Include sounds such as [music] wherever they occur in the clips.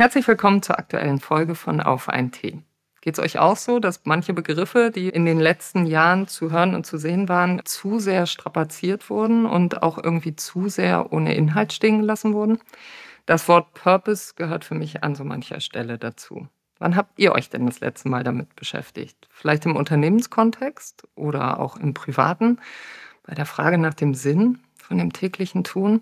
Herzlich willkommen zur aktuellen Folge von Auf ein Tee. Geht es euch auch so, dass manche Begriffe, die in den letzten Jahren zu hören und zu sehen waren, zu sehr strapaziert wurden und auch irgendwie zu sehr ohne Inhalt stehen gelassen wurden? Das Wort Purpose gehört für mich an so mancher Stelle dazu. Wann habt ihr euch denn das letzte Mal damit beschäftigt? Vielleicht im Unternehmenskontext oder auch im privaten, bei der Frage nach dem Sinn von dem täglichen Tun?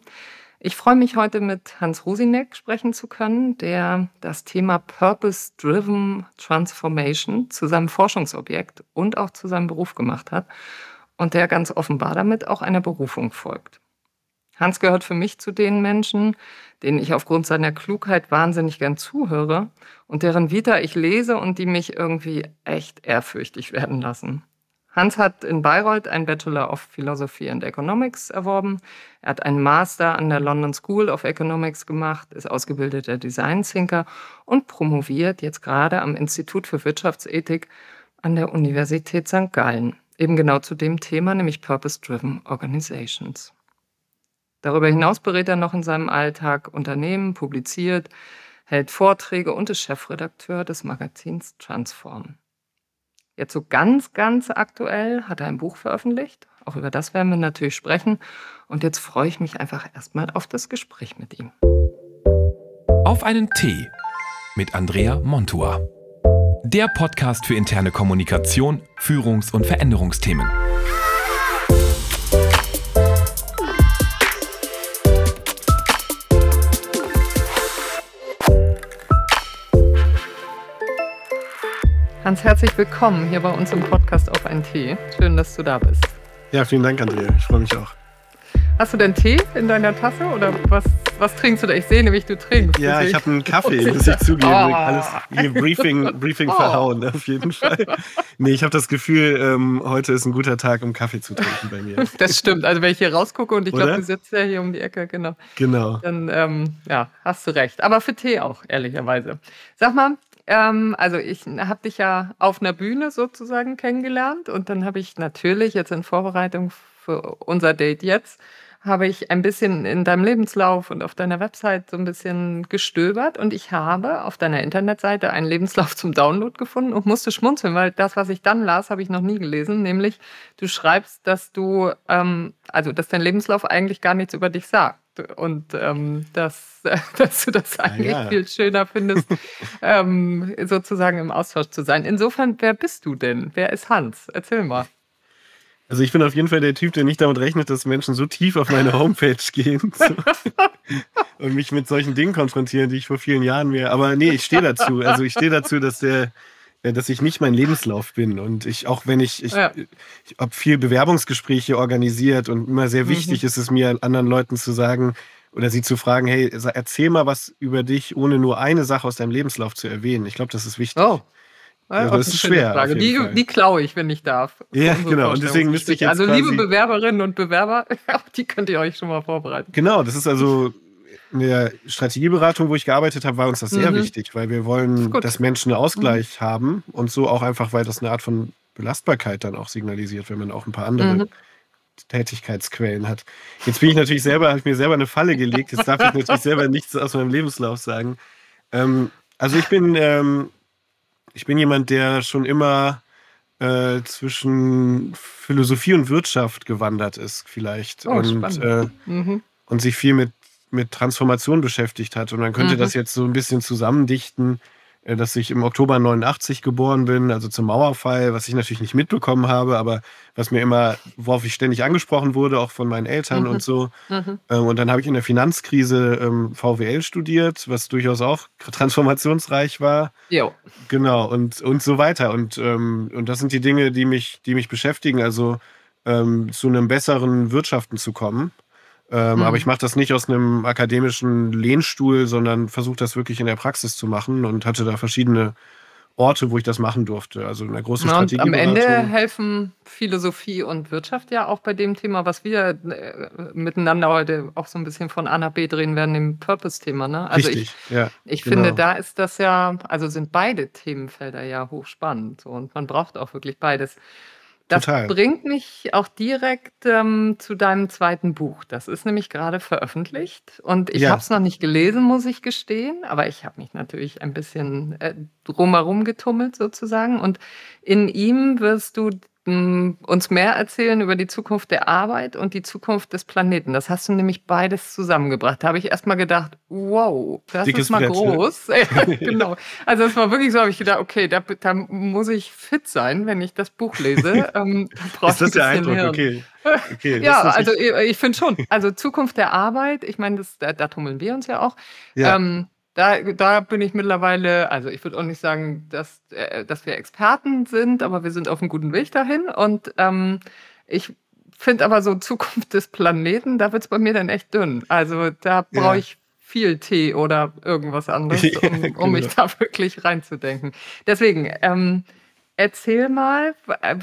Ich freue mich heute mit Hans Rosinek sprechen zu können, der das Thema Purpose-Driven Transformation zu seinem Forschungsobjekt und auch zu seinem Beruf gemacht hat und der ganz offenbar damit auch einer Berufung folgt. Hans gehört für mich zu den Menschen, denen ich aufgrund seiner Klugheit wahnsinnig gern zuhöre und deren Vita ich lese und die mich irgendwie echt ehrfürchtig werden lassen. Hans hat in Bayreuth einen Bachelor of Philosophy and Economics erworben. Er hat einen Master an der London School of Economics gemacht, ist ausgebildeter Design Thinker und promoviert jetzt gerade am Institut für Wirtschaftsethik an der Universität St. Gallen. Eben genau zu dem Thema, nämlich Purpose-Driven Organizations. Darüber hinaus berät er noch in seinem Alltag Unternehmen, publiziert, hält Vorträge und ist Chefredakteur des Magazins Transform. Jetzt so ganz, ganz aktuell hat er ein Buch veröffentlicht. Auch über das werden wir natürlich sprechen. Und jetzt freue ich mich einfach erstmal auf das Gespräch mit ihm. Auf einen Tee mit Andrea Montua. Der Podcast für interne Kommunikation, Führungs- und Veränderungsthemen. Hans, herzlich willkommen hier bei uns im Podcast auf einen Tee. Schön, dass du da bist. Ja, vielen Dank, Andrea. Ich freue mich auch. Hast du denn Tee in deiner Tasse oder was, was trinkst du da? Ich sehe nämlich, du trinkst. Ja, ich habe einen Kaffee, muss ich zugeben. Oh. Alles hier Briefing, [laughs] Briefing oh. verhauen, auf jeden Fall. Nee, ich habe das Gefühl, ähm, heute ist ein guter Tag, um Kaffee zu trinken bei mir. [laughs] Das stimmt. Also wenn ich hier rausgucke und ich glaube, du sitzt ja hier um die Ecke, genau. Genau. Dann ähm, ja, hast du recht. Aber für Tee auch, ehrlicherweise. Sag mal, ähm, also ich habe dich ja auf einer Bühne sozusagen kennengelernt und dann habe ich natürlich jetzt in Vorbereitung für unser Date jetzt habe ich ein bisschen in deinem Lebenslauf und auf deiner Website so ein bisschen gestöbert und ich habe auf deiner Internetseite einen Lebenslauf zum Download gefunden und musste schmunzeln, weil das, was ich dann las, habe ich noch nie gelesen, nämlich du schreibst, dass du, ähm, also dass dein Lebenslauf eigentlich gar nichts über dich sagt und ähm, dass, [laughs] dass du das eigentlich ja, ja. viel schöner findest, [laughs] ähm, sozusagen im Austausch zu sein. Insofern, wer bist du denn? Wer ist Hans? Erzähl mal. Also ich bin auf jeden Fall der Typ, der nicht damit rechnet, dass Menschen so tief auf meine Homepage [laughs] gehen so, und mich mit solchen Dingen konfrontieren, die ich vor vielen Jahren mir. Aber nee, ich stehe dazu. Also ich stehe dazu, dass der dass ich nicht mein Lebenslauf bin. Und ich, auch wenn ich, ich, ja. ich habe viel Bewerbungsgespräche organisiert und immer sehr wichtig mhm. ist es mir, anderen Leuten zu sagen oder sie zu fragen, hey, erzähl mal was über dich, ohne nur eine Sache aus deinem Lebenslauf zu erwähnen. Ich glaube, das ist wichtig. Oh. Also das ist schwer. Die, die klaue ich, wenn ich darf. Ja, genau. Und deswegen müsste ich jetzt. Also, liebe Bewerberinnen und Bewerber, [laughs] die könnt ihr euch schon mal vorbereiten. Genau, das ist also in der Strategieberatung, wo ich gearbeitet habe, war uns das sehr mhm. wichtig, weil wir wollen, dass Menschen einen Ausgleich mhm. haben und so auch einfach, weil das eine Art von Belastbarkeit dann auch signalisiert, wenn man auch ein paar andere mhm. Tätigkeitsquellen hat. Jetzt bin ich natürlich selber, habe ich mir selber eine Falle gelegt. Jetzt darf ich natürlich selber [laughs] nichts aus meinem Lebenslauf sagen. Ähm, also ich bin, ähm, ich bin jemand, der schon immer äh, zwischen Philosophie und Wirtschaft gewandert ist, vielleicht. Oh, und, äh, mhm. und sich viel mit mit Transformation beschäftigt hat. Und man könnte mhm. das jetzt so ein bisschen zusammendichten, äh, dass ich im Oktober 89 geboren bin, also zum Mauerfall, was ich natürlich nicht mitbekommen habe, aber was mir immer, worauf ich ständig angesprochen wurde, auch von meinen Eltern mhm. und so. Mhm. Ähm, und dann habe ich in der Finanzkrise ähm, VWL studiert, was durchaus auch transformationsreich war. Jo. Genau, und, und so weiter. Und, ähm, und das sind die Dinge, die mich, die mich beschäftigen, also zu einem besseren Wirtschaften zu kommen. Ähm, mhm. Aber ich mache das nicht aus einem akademischen Lehnstuhl, sondern versuche das wirklich in der Praxis zu machen und hatte da verschiedene Orte, wo ich das machen durfte. Also in der großen ja, Strategie. Am Ende helfen Philosophie und Wirtschaft ja auch bei dem Thema, was wir äh, miteinander heute auch so ein bisschen von A nach B drehen werden, dem Purpose-Thema. Ne? Also Richtig, ich, ja. Ich genau. finde, da ist das ja, also sind beide Themenfelder ja hochspannend so, und man braucht auch wirklich beides. Das Total. bringt mich auch direkt ähm, zu deinem zweiten Buch. Das ist nämlich gerade veröffentlicht und ich ja. habe es noch nicht gelesen, muss ich gestehen, aber ich habe mich natürlich ein bisschen äh, drumherum getummelt sozusagen. Und in ihm wirst du uns mehr erzählen über die Zukunft der Arbeit und die Zukunft des Planeten. Das hast du nämlich beides zusammengebracht. Da habe ich erst mal gedacht, wow, das Dickes ist mal Brett, groß. [laughs] Ne? [laughs] genau. Also es war wirklich so, habe ich gedacht, okay, da, da, muss ich fit sein, wenn ich das Buch lese. [laughs] Ähm, da ist das der Eindruck? Hirn. Okay. okay ja, also ich, ich finde schon. Also Zukunft der Arbeit, ich meine, da, da tummeln wir uns ja auch. Ja. Ähm, da, da bin ich mittlerweile, also ich würde auch nicht sagen, dass, äh, dass wir Experten sind, aber wir sind auf einem guten Weg dahin. Und ähm, ich finde aber so Zukunft des Planeten, da wird es bei mir dann echt dünn. Also da brauche ich ja. viel Tee oder irgendwas anderes, [laughs] um, um genau. mich da wirklich reinzudenken. Deswegen, ähm, erzähl mal,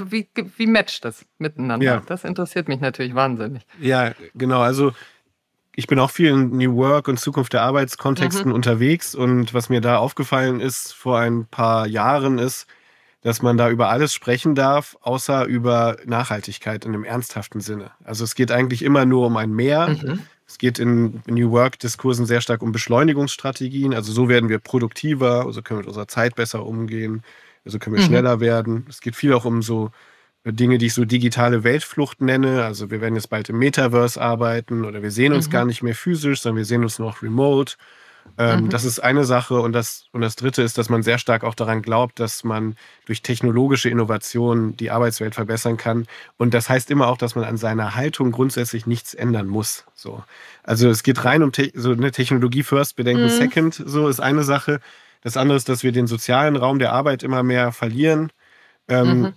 wie, wie matcht das miteinander? Ja. Das interessiert mich natürlich wahnsinnig. Ja, genau. Also ich bin auch viel in New Work und Zukunft der Arbeitskontexten mhm. unterwegs und was mir da aufgefallen ist vor ein paar Jahren ist, dass man da über alles sprechen darf, außer über Nachhaltigkeit in einem ernsthaften Sinne. Also es geht eigentlich immer nur um ein Mehr. Mhm. Es geht in New Work-Diskursen sehr stark um Beschleunigungsstrategien. Also so werden wir produktiver, so also können wir mit unserer Zeit besser umgehen, so also können wir mhm. schneller werden. Es geht viel auch um so Dinge, die ich so digitale Weltflucht nenne. Also wir werden jetzt bald im Metaverse arbeiten oder wir sehen uns mhm. gar nicht mehr physisch, sondern wir sehen uns noch remote. Ähm, mhm. Das ist eine Sache. Und das, und das Dritte ist, dass man sehr stark auch daran glaubt, dass man durch technologische Innovationen die Arbeitswelt verbessern kann. Und das heißt immer auch, dass man an seiner Haltung grundsätzlich nichts ändern muss. So. Also es geht rein um Te so eine Technologie first, Bedenken mhm. second. So ist eine Sache. Das andere ist, dass wir den sozialen Raum der Arbeit immer mehr verlieren. Ähm, mhm.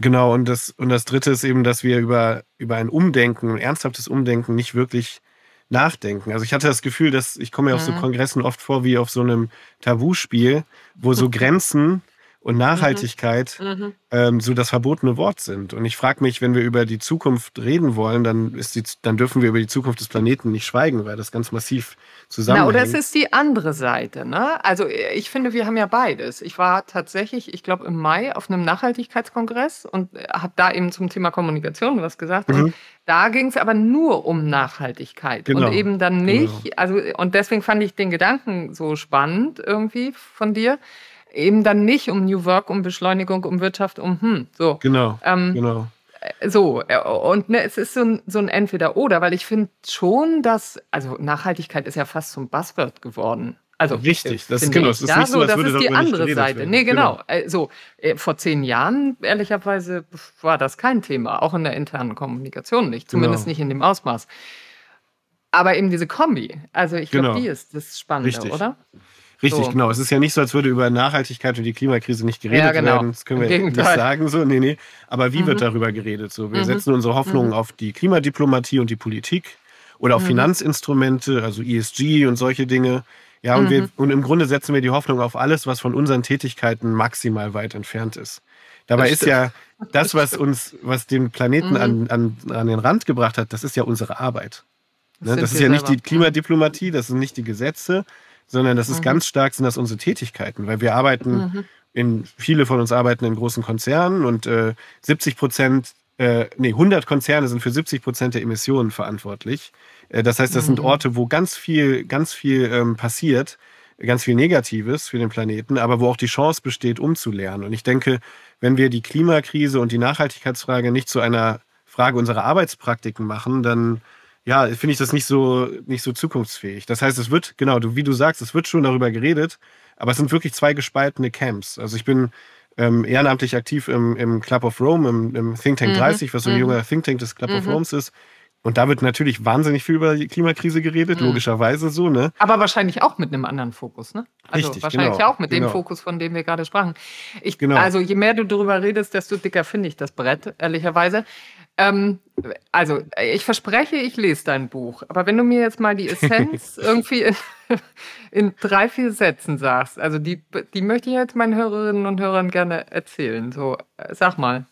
Genau, und das, und das Dritte ist eben, dass wir über, über ein Umdenken, ein ernsthaftes Umdenken nicht wirklich nachdenken. Also ich hatte das Gefühl, dass ich komme ja auf so mhm. Kongressen oft vor wie auf so einem Tabuspiel, wo so [laughs] Grenzen und mhm. Nachhaltigkeit mhm. ähm, so das verbotene Wort sind. Und ich frage mich, wenn wir über die Zukunft reden wollen, dann, ist die, dann dürfen wir über die Zukunft des Planeten nicht schweigen, weil das ganz massiv zusammenhängt. Na, oder es ist die andere Seite. Ne? Also ich finde, wir haben ja beides. Ich war tatsächlich, ich glaube, im Mai auf einem Nachhaltigkeitskongress und äh, habe da eben zum Thema Kommunikation was gesagt. Mhm. Da ging es aber nur um Nachhaltigkeit genau. und eben dann nicht. Genau. Also und deswegen fand ich den Gedanken so spannend irgendwie von dir eben dann nicht um New Work, um Beschleunigung, um Wirtschaft, um hm, so. Genau. Ähm, genau. Äh, so, äh, und ne, es ist so ein, so ein Entweder-Oder, weil ich finde schon, dass, also Nachhaltigkeit ist ja fast zum Buzzword geworden. Also, Richtig, das ist genau, das ist ja, nicht so, das ist die andere Seite. Werden. Nee, genau. genau. Also, vor zehn Jahren, ehrlicherweise, war das kein Thema, auch in der internen Kommunikation nicht, zumindest genau. nicht in dem Ausmaß. Aber eben diese Kombi, also ich glaube, genau. die ist das Spannende, Richtig. oder? Richtig, so. genau. Es ist ja nicht so, als würde über Nachhaltigkeit und die Klimakrise nicht geredet ja, genau. werden. Das können wir nicht sagen. So, nee, nee. Aber wie mhm. wird darüber geredet? So, wir mhm. setzen unsere Hoffnungen mhm. auf die Klimadiplomatie und die Politik oder auf mhm. Finanzinstrumente, also ESG und solche Dinge. Ja, und, wir, mhm. und im Grunde setzen wir die Hoffnung auf alles, was von unseren Tätigkeiten maximal weit entfernt ist. Dabei ist ja das, was uns, was den Planeten an, mhm. an, an den Rand gebracht hat, das ist ja unsere Arbeit. Das, ne? das ist ja nicht die Klimadiplomatie, das sind nicht die Gesetze, sondern das ist mhm. ganz stark, sind das unsere Tätigkeiten, weil wir arbeiten, mhm. in, viele von uns arbeiten in großen Konzernen und äh, 70 Prozent, äh, nee, 100 Konzerne sind für 70 Prozent der Emissionen verantwortlich. Äh, das heißt, das mhm. sind Orte, wo ganz viel, ganz viel ähm, passiert, ganz viel Negatives für den Planeten, aber wo auch die Chance besteht, umzulernen. Und ich denke, wenn wir die Klimakrise und die Nachhaltigkeitsfrage nicht zu einer Frage unserer Arbeitspraktiken machen, dann ja, finde ich das nicht so, nicht so zukunftsfähig. Das heißt, es wird, genau, wie du sagst, es wird schon darüber geredet, aber es sind wirklich zwei gespaltene Camps. Also ich bin ähm, ehrenamtlich aktiv im, im, Club of Rome, im, im Think Tank mhm. 30, was so ein mhm. junger Think Tank des Club mhm. of Rome ist. Und da wird natürlich wahnsinnig viel über die Klimakrise geredet, mhm. logischerweise so, ne? Aber wahrscheinlich auch mit einem anderen Fokus, ne? Also Richtig, wahrscheinlich genau, auch mit genau. dem Fokus, von dem wir gerade sprachen. Ich, genau. Also je mehr du darüber redest, desto dicker finde ich das Brett, ehrlicherweise. Ähm, also, ich verspreche, ich lese dein Buch. Aber wenn du mir jetzt mal die [laughs] Essenz irgendwie in, [laughs] in, drei, vier Sätzen sagst, also die, die möchte ich jetzt meinen Hörerinnen und Hörern gerne erzählen. So, äh, sag mal.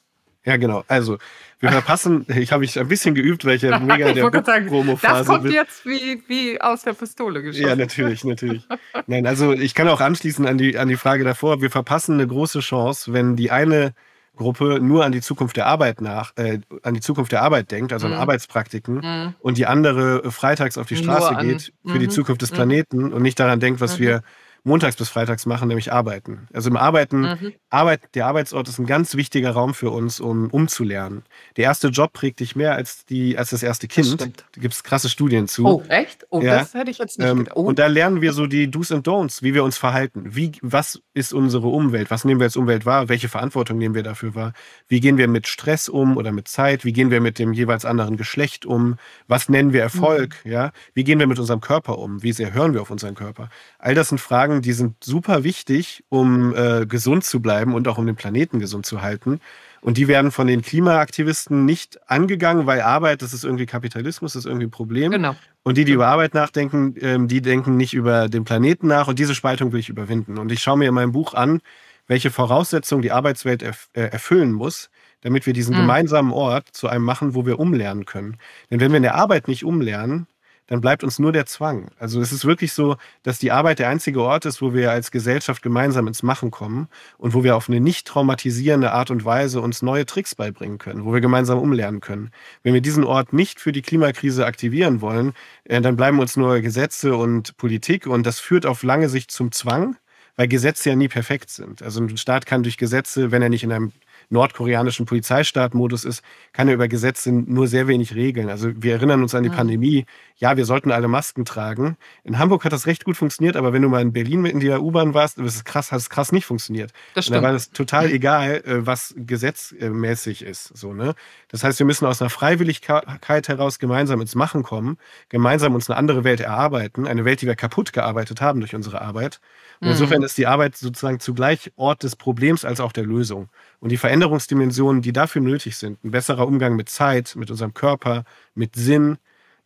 Ja, genau. Also, wir verpassen, [laughs] ich habe mich ein bisschen geübt, welche mega der Promo-Phase Das kommt wird. jetzt wie, wie aus der Pistole geschossen. Ja, natürlich, natürlich. Nein, also ich kann auch anschließen an die, an die Frage davor. Wir verpassen eine große Chance, wenn die eine Gruppe nur an die Zukunft der Arbeit nach, äh, an die Zukunft der Arbeit denkt, also mhm. an Arbeitspraktiken, mhm. und die andere freitags auf die Straße an, geht für die mhm. Zukunft des mhm. Planeten und nicht daran denkt, was mhm. wir montags bis freitags machen, nämlich arbeiten. Also im Arbeiten, mhm. Arbeit, der Arbeitsort ist ein ganz wichtiger Raum für uns, um umzulernen. Der erste Job prägt dich mehr als, die, als das erste Kind. Das da gibt es krasse Studien zu. Oh, echt? Oh, ja. das hätte ich jetzt nicht ähm, gedacht. Oh. Und da lernen wir so die Do's and Don'ts, wie wir uns verhalten. Wie, was ist unsere Umwelt? Was nehmen wir als Umwelt wahr? Welche Verantwortung nehmen wir dafür wahr? Wie gehen wir mit Stress um oder mit Zeit? Wie gehen wir mit dem jeweils anderen Geschlecht um? Was nennen wir Erfolg? Mhm. Ja? Wie gehen wir mit unserem Körper um? Wie sehr hören wir auf unseren Körper? All das sind Fragen, die sind super wichtig, um äh, gesund zu bleiben und auch um den Planeten gesund zu halten. Und die werden von den Klimaaktivisten nicht angegangen, weil Arbeit, das ist irgendwie Kapitalismus, das ist irgendwie ein Problem. Genau. Und die, die über Arbeit nachdenken, ähm, die denken nicht über den Planeten nach. Und diese Spaltung will ich überwinden. Und ich schaue mir in meinem Buch an, welche Voraussetzungen die Arbeitswelt erf äh, erfüllen muss, damit wir diesen mhm. gemeinsamen Ort zu einem machen, wo wir umlernen können. Denn wenn wir in der Arbeit nicht umlernen, dann bleibt uns nur der Zwang. Also es ist wirklich so, dass die Arbeit der einzige Ort ist, wo wir als Gesellschaft gemeinsam ins Machen kommen und wo wir auf eine nicht traumatisierende Art und Weise uns neue Tricks beibringen können, wo wir gemeinsam umlernen können. Wenn wir diesen Ort nicht für die Klimakrise aktivieren wollen, äh, dann bleiben uns nur Gesetze und Politik und das führt auf lange Sicht zum Zwang, weil Gesetze ja nie perfekt sind. Also ein Staat kann durch Gesetze, wenn er nicht in einem nordkoreanischen Polizeistaatmodus ist, kann er über Gesetze nur sehr wenig regeln. Also wir erinnern uns an die ja. Pandemie. Ja, wir sollten alle Masken tragen. In Hamburg hat das recht gut funktioniert, aber wenn du mal in Berlin in der U-Bahn warst, ist krass, hat es krass nicht funktioniert. Das stimmt. Und da war es total egal, äh, was gesetzmäßig ist. So, ne? Das heißt, wir müssen aus einer Freiwilligkeit heraus gemeinsam ins Machen kommen, gemeinsam uns eine andere Welt erarbeiten, eine Welt, die wir kaputt gearbeitet haben durch unsere Arbeit. Und insofern mhm. ist die Arbeit sozusagen zugleich Ort des Problems als auch der Lösung. Und die Veränderungsdimensionen, die dafür nötig sind, ein besserer Umgang mit Zeit, mit unserem Körper, mit Sinn,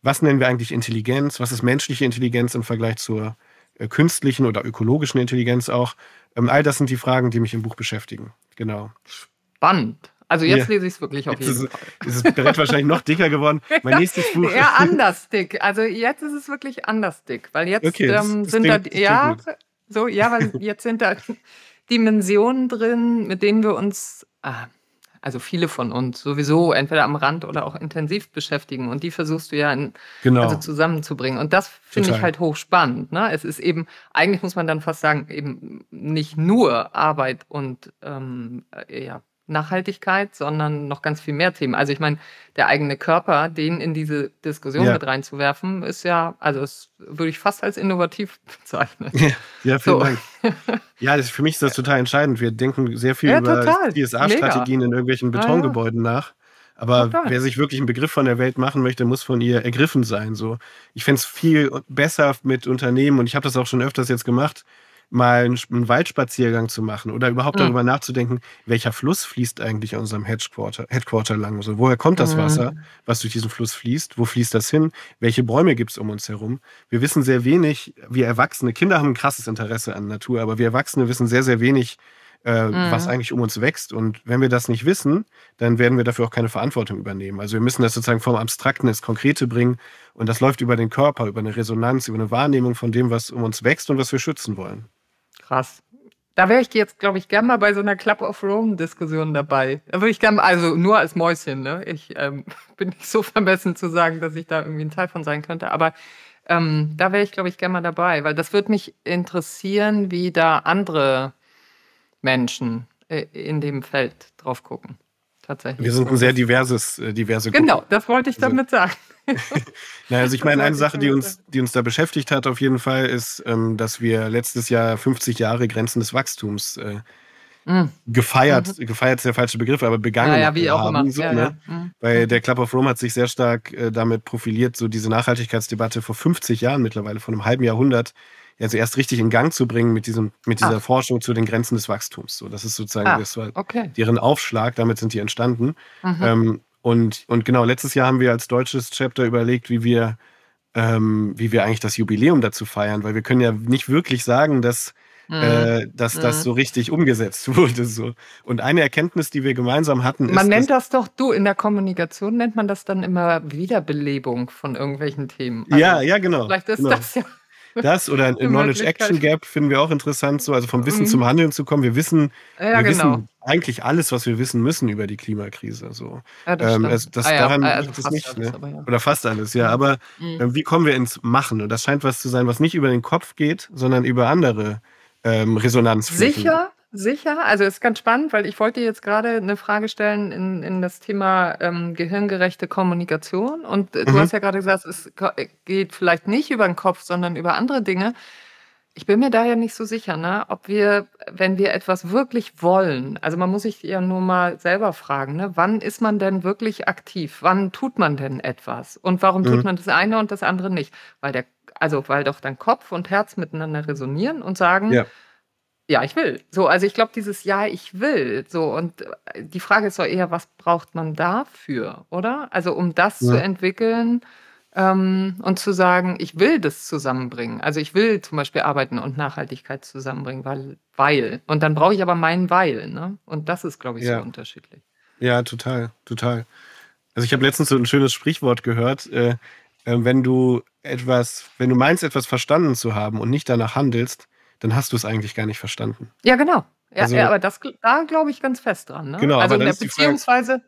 was nennen wir eigentlich Intelligenz, was ist menschliche Intelligenz im Vergleich zur äh, künstlichen oder ökologischen Intelligenz auch, ähm, all das sind die Fragen, die mich im Buch beschäftigen. Genau. Spannend. Also jetzt ja. lese ich es wirklich auf jeden Fall. [laughs] Ist das Brett wahrscheinlich noch dicker geworden. [laughs] Mein nächstes Buch. Ja, [laughs] anders dick. Also jetzt ist es wirklich anders dick, weil jetzt okay, ähm, sind da ja so ja, weil jetzt sind da Dimensionen drin, mit denen wir uns, ah, also viele von uns sowieso entweder am Rand oder auch intensiv beschäftigen. Und die versuchst du ja in, genau. also zusammenzubringen. Und das finde ich halt hochspannend. Ne? Es ist eben, eigentlich muss man dann fast sagen, eben nicht nur Arbeit und ähm, ja, Nachhaltigkeit, sondern noch ganz viel mehr Themen. Also ich meine, der eigene Körper, den in diese Diskussion ja. mit reinzuwerfen, ist ja, also das würde ich fast als innovativ [laughs] bezeichnen. Ja, ja vielen so. Dank. Ja, das, für mich ist das [laughs] total entscheidend. Wir denken sehr viel ja, über DSA-Strategien in irgendwelchen Betongebäuden nach. Aber total. wer sich wirklich einen Begriff von der Welt machen möchte, muss von ihr ergriffen sein. So. Ich fände es viel besser mit Unternehmen, und ich habe das auch schon öfters jetzt gemacht, mal einen, Waldspaziergang zu machen oder überhaupt mhm. darüber nachzudenken, welcher Fluss fließt eigentlich an unserem Headquarter, Headquarter lang. Also woher kommt das mhm. Wasser, was durch diesen Fluss fließt? Wo fließt das hin? Welche Bäume gibt es um uns herum? Wir wissen sehr wenig, wir Erwachsene, Kinder haben ein krasses Interesse an Natur, aber wir Erwachsene wissen sehr, sehr wenig, äh, mhm. was eigentlich um uns wächst. Und wenn wir das nicht wissen, dann werden wir dafür auch keine Verantwortung übernehmen. Also wir müssen das sozusagen vom Abstrakten ins Konkrete bringen. Und das läuft über den Körper, über eine Resonanz, über eine Wahrnehmung von dem, was um uns wächst und was wir schützen wollen. Krass. Da wäre ich jetzt, glaube ich, gerne mal bei so einer Club of Rome-Diskussion dabei. Da würde ich gerne, also nur als Mäuschen, ne? Ich ähm, [laughs] bin nicht so vermessen zu sagen, dass ich da irgendwie ein Teil von sein könnte. Aber ähm, da wäre ich, glaube ich, gerne mal dabei, weil das würde mich interessieren, wie da andere Menschen äh, in dem Feld drauf gucken. Tatsächlich. Wir sind ein sehr diverses, äh, diverse Gruppe. Genau, das wollte ich damit sagen. [laughs] naja, also ich meine, eine Sache, die uns, die uns da beschäftigt hat auf jeden Fall, ist, ähm, dass wir letztes Jahr 50 Jahre Grenzen des Wachstums äh, mhm. gefeiert, mhm. gefeiert ist der falsche Begriff, aber begangen ja, ja, wie auch haben. Immer. So, ja, ne? mhm. Weil der Club of Rome hat sich sehr stark äh, damit profiliert, so diese Nachhaltigkeitsdebatte vor 50 Jahren mittlerweile, vor einem halben Jahrhundert, also erst richtig in Gang zu bringen mit, diesem, mit dieser ah. Forschung zu den Grenzen des Wachstums. So, das ist sozusagen ah, das war okay. deren Aufschlag, damit sind die entstanden. Mhm. Ähm, und, und genau, letztes Jahr haben wir als deutsches Chapter überlegt, wie wir, ähm, wie wir eigentlich das Jubiläum dazu feiern, weil wir können ja nicht wirklich sagen, dass, mhm. äh, dass mhm. das so richtig umgesetzt [laughs] wurde. So. Und eine Erkenntnis, die wir gemeinsam hatten, ist. Man nennt das doch, du, in der Kommunikation nennt man das dann immer Wiederbelebung von irgendwelchen Themen. Also, ja, ja, genau. Vielleicht ist genau. das ja. Das oder ein [laughs] Knowledge-Action-Gap finden wir auch interessant, so, also vom Wissen mhm. zum Handeln zu kommen. Wir wissen, ja, wir genau. wissen eigentlich alles, was wir wissen müssen über die Klimakrise. So. Ja, das ähm, also das ah, daran also liegt es nicht. Alles, ne? ja. Oder fast alles, ja. Aber mhm. äh, wie kommen wir ins Machen? Und das scheint was zu sein, was nicht über den Kopf geht, sondern über andere ähm, Resonanzflächen. Sicher, sicher. Also ist ganz spannend, weil ich wollte jetzt gerade eine Frage stellen in, in das Thema ähm, gehirngerechte Kommunikation. Und äh, du mhm. hast ja gerade gesagt, es geht vielleicht nicht über den Kopf, sondern über andere Dinge. Ich bin mir da ja nicht so sicher, ne? ob wir, wenn wir etwas wirklich wollen, also man muss sich ja nur mal selber fragen, ne? wann ist man denn wirklich aktiv? Wann tut man denn etwas? Und warum mhm. tut man das eine und das andere nicht? Weil der, also weil doch dann Kopf und Herz miteinander resonieren und sagen, ja ja, ich will. So, also ich glaube, dieses Ja, ich will. So, und äh, die Frage ist doch eher, was braucht man dafür, oder? Also, um das ja. zu entwickeln ähm, und zu sagen, ich will das zusammenbringen. Also, ich will zum Beispiel Arbeiten und Nachhaltigkeit zusammenbringen, weil, weil. Und dann brauche ich aber meinen Weil, ne? Und das ist, glaube ich, ja. so unterschiedlich. Ja, total, total. Also, ich habe letztens so ein schönes Sprichwort gehört. Äh, äh, wenn du etwas, wenn du meinst, etwas verstanden zu haben und nicht danach handelst, dann hast du es eigentlich gar nicht verstanden. Ja, genau. Ja, also, ja aber das, da glaube ich ganz fest dran. Ne? Genau, also aber der, beziehungsweise,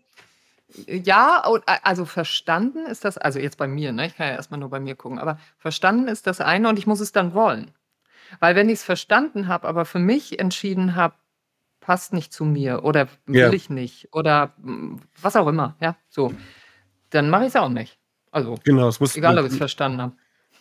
ja, also verstanden ist das, also jetzt bei mir, ne? ich kann ja erstmal nur bei mir gucken, aber verstanden ist das eine und ich muss es dann wollen. Weil wenn ich es verstanden habe, aber für mich entschieden habe, passt nicht zu mir oder will ja. ich nicht oder hm, was auch immer, ja, so, dann mache ich es auch nicht. Also, genau, es muss, egal, ob ich es verstanden habe.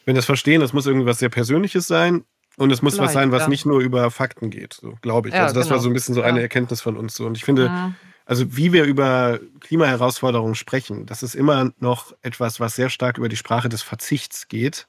Wenn das Verstehen, das muss irgendwas sehr Persönliches sein und es muss Vielleicht, was sein, was ja. nicht nur über Fakten geht, so glaube ich. Ja, also das genau. war so ein bisschen so eine Erkenntnis von uns. So. Und ich finde, mhm. also wie wir über Klimaherausforderungen sprechen, das ist immer noch etwas, was sehr stark über die Sprache des Verzichts geht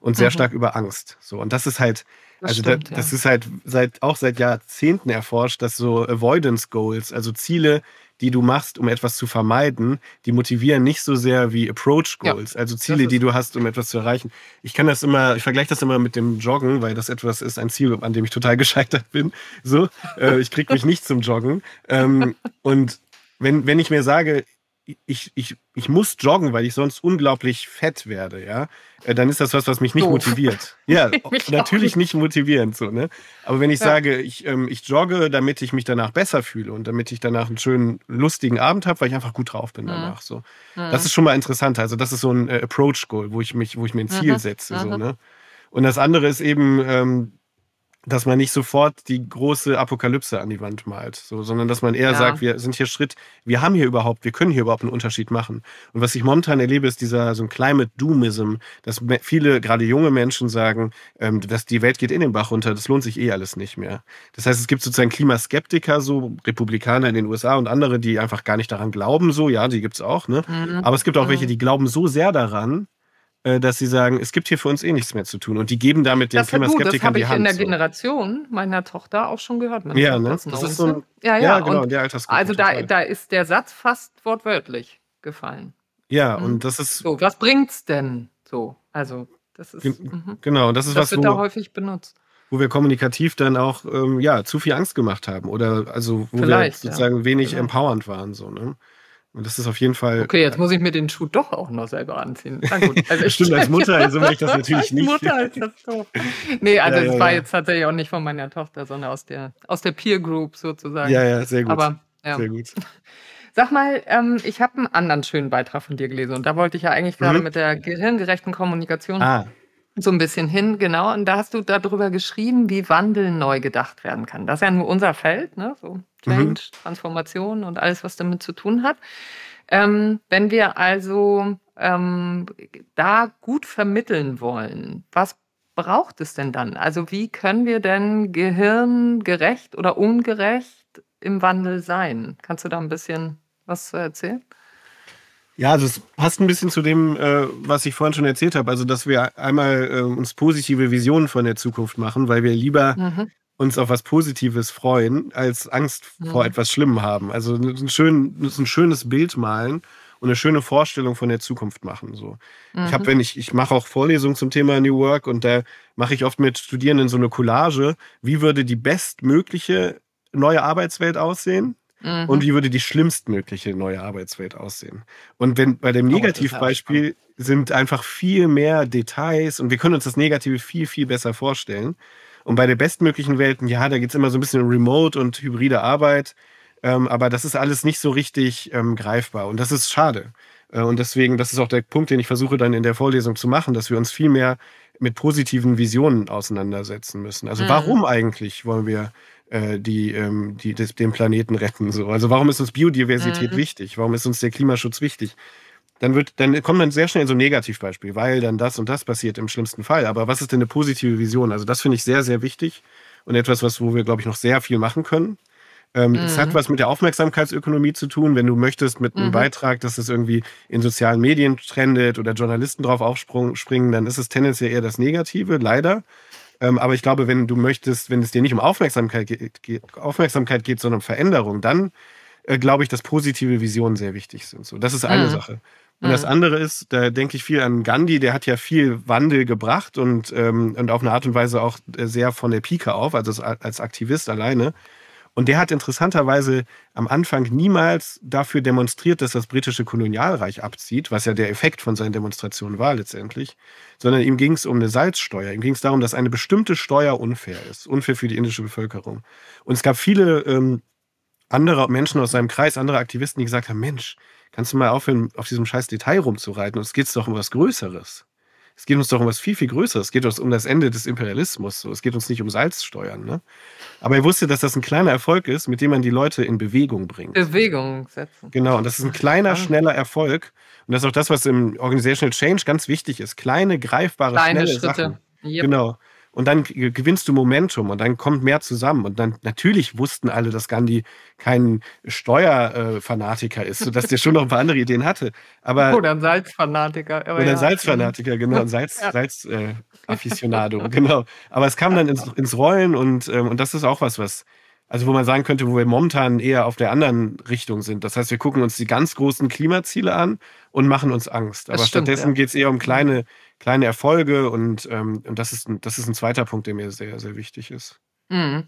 und sehr mhm. stark über Angst. So. Und das ist halt, das also stimmt, da, das ja. ist halt seit, auch seit Jahrzehnten erforscht, dass so Avoidance Goals, also Ziele, die du machst, um etwas zu vermeiden, die motivieren nicht so sehr wie Approach Goals, ja, also Ziele, die du hast, um etwas zu erreichen. Ich kann das immer, ich vergleiche das immer mit dem Joggen, weil das etwas ist, ein Ziel, an dem ich total [laughs] gescheitert bin. So, äh, ich kriege mich nicht zum Joggen. Ähm, und wenn, wenn ich mir sage, ich, ich, ich muss joggen, weil ich sonst unglaublich fett werde, ja, äh, dann ist das was, was mich nicht Doof. motiviert. [laughs] Ja, natürlich nicht motivierend so, ne? Aber wenn ich ja. sage, ich, ähm, ich jogge, damit ich mich danach besser fühle und damit ich danach einen schönen, lustigen Abend habe, weil ich einfach gut drauf bin danach. So. Mhm. Das ist schon mal interessant. Also, das ist so ein äh, Approach-Goal, wo ich mich, wo ich mir ein Ziel mhm. setze. So, ne? Und das andere ist eben, ähm, dass man nicht sofort die große Apokalypse an die Wand malt, so, sondern dass man eher ja. sagt, wir sind hier Schritt, wir haben hier überhaupt, wir können hier überhaupt einen Unterschied machen. Und was ich momentan erlebe, ist dieser so ein Climate Doomism, dass viele, gerade junge Menschen sagen, ähm, dass die Welt geht in den Bach runter, das lohnt sich eh alles nicht mehr. Das heißt, es gibt sozusagen Klimaskeptiker, so Republikaner in den USA und andere, die einfach gar nicht daran glauben, so, ja, die gibt's auch, ne? Mhm. Aber es gibt auch mhm. welche, die glauben so sehr daran, dass sie sagen, es gibt hier für uns eh nichts mehr zu tun. Und die geben damit den Klimaskeptikern die Hand. Das habe ich in der so. Generation meiner Tochter auch schon gehört. Ja, ne? Das ist so ein, ja, ja, ja, genau, in der Altersgruppe. Also da, da ist der Satz fast wortwörtlich gefallen. Ja, mhm. und das ist. So, was bringt's denn? So, also, das ist. Mhm. Genau, das ist das was. Das wird wo, da häufig benutzt. Wo wir kommunikativ dann auch, ähm, ja, zu viel Angst gemacht haben. Oder, also, wo Vielleicht, wir sozusagen ja. wenig genau. empowernd waren, so, ne? Und das ist auf jeden Fall. Okay, jetzt muss ich mir den Schuh doch auch noch selber anziehen. Na gut. Also Stimmt, als Mutter, also mache ich das [laughs] natürlich nicht. Als Mutter ist das doof. Nee, also es ja, ja, war jetzt tatsächlich auch nicht von meiner Tochter, sondern aus der, aus der Peer Group sozusagen. Ja, ja, sehr gut. Aber, ja. Sehr gut. [laughs] Sag mal, ähm, ich habe einen anderen schönen Beitrag von dir gelesen und da wollte ich ja eigentlich gerade mhm. mit der gehirngerechten Kommunikation ah so ein bisschen hin, genau. Und da hast du darüber geschrieben, wie Wandel neu gedacht werden kann. Das ist ja nur unser Feld, ne? So Change, mhm. Transformation und alles, was damit zu tun hat. Ähm, wenn wir also ähm, da gut vermitteln wollen, was braucht es denn dann? Also wie können wir denn gehirngerecht oder ungerecht im Wandel sein? Kannst du da ein bisschen was erzählen? Ja, also es passt ein bisschen zu dem, äh, was ich vorhin schon erzählt habe. Also, dass wir einmal äh, uns positive Visionen von der Zukunft machen, weil wir lieber mhm. uns auf was Positives freuen, als Angst mhm. vor etwas Schlimmem haben. Also ein, schön, ein schönes Bild malen und eine schöne Vorstellung von der Zukunft machen. So. Mhm. Ich habe, wenn ich, ich mache auch Vorlesungen zum Thema New Work und da mache ich oft mit Studierenden so eine Collage. Wie würde die bestmögliche neue Arbeitswelt aussehen? Mhm. und wie würde die schlimmstmögliche neue Arbeitswelt aussehen. Und wenn bei dem Negativbeispiel sind einfach viel mehr Details und wir können uns das Negative viel, viel besser vorstellen. Und bei der bestmöglichen Welt, ja, da geht es immer so ein bisschen um Remote und hybride Arbeit. Ähm, aber das ist alles nicht so richtig ähm, greifbar. Und das ist schade. Äh, und deswegen, das ist auch der Punkt, den ich versuche dann in der Vorlesung zu machen, dass wir uns viel mehr mit positiven Visionen auseinandersetzen müssen. Also mhm. warum eigentlich wollen wir äh, die, ähm, die, des, den Planeten retten? So? Also warum ist uns Biodiversität mhm. wichtig? Warum ist uns der Klimaschutz wichtig? dann wird, dann kommt man sehr schnell in so ein Negativbeispiel, weil dann das und das passiert im schlimmsten Fall. Aber was ist denn eine positive Vision? Also das finde ich sehr, sehr wichtig und etwas, was, wo wir, glaube ich, noch sehr viel machen können. Ähm, mhm. Es hat was mit der Aufmerksamkeitsökonomie zu tun. Wenn du möchtest mit einem mhm. Beitrag, dass es irgendwie in sozialen Medien trendet oder Journalisten drauf aufspringen, dann ist es tendenziell eher das Negative, leider. Ähm, aber ich glaube, wenn du möchtest, wenn es dir nicht um Aufmerksamkeit geht, Aufmerksamkeit geht sondern um Veränderung, dann äh, glaube ich, dass positive Visionen sehr wichtig sind. So, das ist eine mhm. Sache. Und mhm. das andere ist, da denke ich viel an Gandhi, der hat ja viel Wandel gebracht und, ähm, und auf eine Art und Weise auch sehr von der Pike auf, also als Aktivist alleine. Und der hat interessanterweise am Anfang niemals dafür demonstriert, dass das britische Kolonialreich abzieht, was ja der Effekt von seinen Demonstrationen war letztendlich, sondern ihm ging es um eine Salzsteuer. Ihm ging es darum, dass eine bestimmte Steuer unfair ist, unfair für die indische Bevölkerung. Und es gab viele ähm, andere Menschen aus seinem Kreis, andere Aktivisten, die gesagt haben, Mensch, kannst du mal aufhören, auf diesem scheiß Detail rumzureiten? Und es geht doch um was Größeres. Es geht uns doch um was viel, viel Größeres. Es geht uns um das Ende des Imperialismus. Es geht uns nicht um Salzsteuern. Ne? Aber er wusste, dass das ein kleiner Erfolg ist, mit dem man die Leute in Bewegung bringt. Bewegung setzen. Genau, und das ist ein kleiner, schneller Erfolg. Und das ist auch das, was im Organizational Change ganz wichtig ist. Kleine, greifbare, Kleine schnelle Schritte. Sachen. Yep. Genau und dann gewinnst du Momentum und dann kommt mehr zusammen. Und dann natürlich wussten alle, dass Gandhi kein Steuerfanatiker ist, sodass der schon noch ein paar andere Ideen hatte. Aber, oder ein Salzfanatiker. oder ein ja. Salzfanatiker, genau, [laughs] ein Salz, ja. Salz äh, Aficionado, genau. Aber es kam dann ins, ins Rollen und, ähm, und das ist auch was, was also wo man sagen könnte, wo wir momentan eher auf der anderen Richtung sind. Das heißt, wir gucken uns die ganz großen Klimaziele an und machen uns Angst. Aber stimmt, stattdessen ja. geht es eher um kleine, kleine Erfolge und, ähm, und das, ist, das ist ein zweiter Punkt, der mir sehr, sehr wichtig ist. Mhm.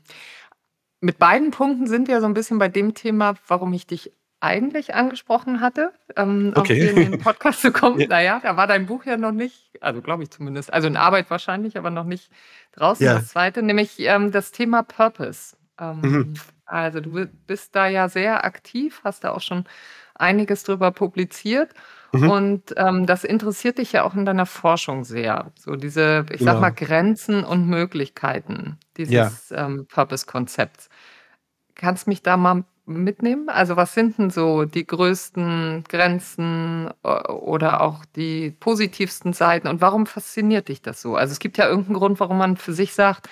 Mit beiden Punkten sind wir so ein bisschen bei dem Thema, warum ich dich eigentlich angesprochen hatte, ähm, okay. auf den Podcast zu kommen. [laughs] ja. Naja, da war dein Buch ja noch nicht, also glaube ich zumindest, also in Arbeit wahrscheinlich, aber noch nicht draußen. Ja. Das zweite, nämlich ähm, das Thema Purpose. Ähm, mhm. Also du bist da ja sehr aktiv, hast da auch schon einiges drüber publiziert. Mhm. Und ähm, das interessiert dich ja auch in deiner Forschung sehr. So diese, ich genau. sag mal, Grenzen und Möglichkeiten dieses ja. ähm, Purpose-Konzepts. Kannst mich da mal mitnehmen? Also was sind denn so die größten Grenzen äh, oder auch die positivsten Seiten und warum fasziniert dich das so? Also es gibt ja irgendeinen Grund, warum man für sich sagt,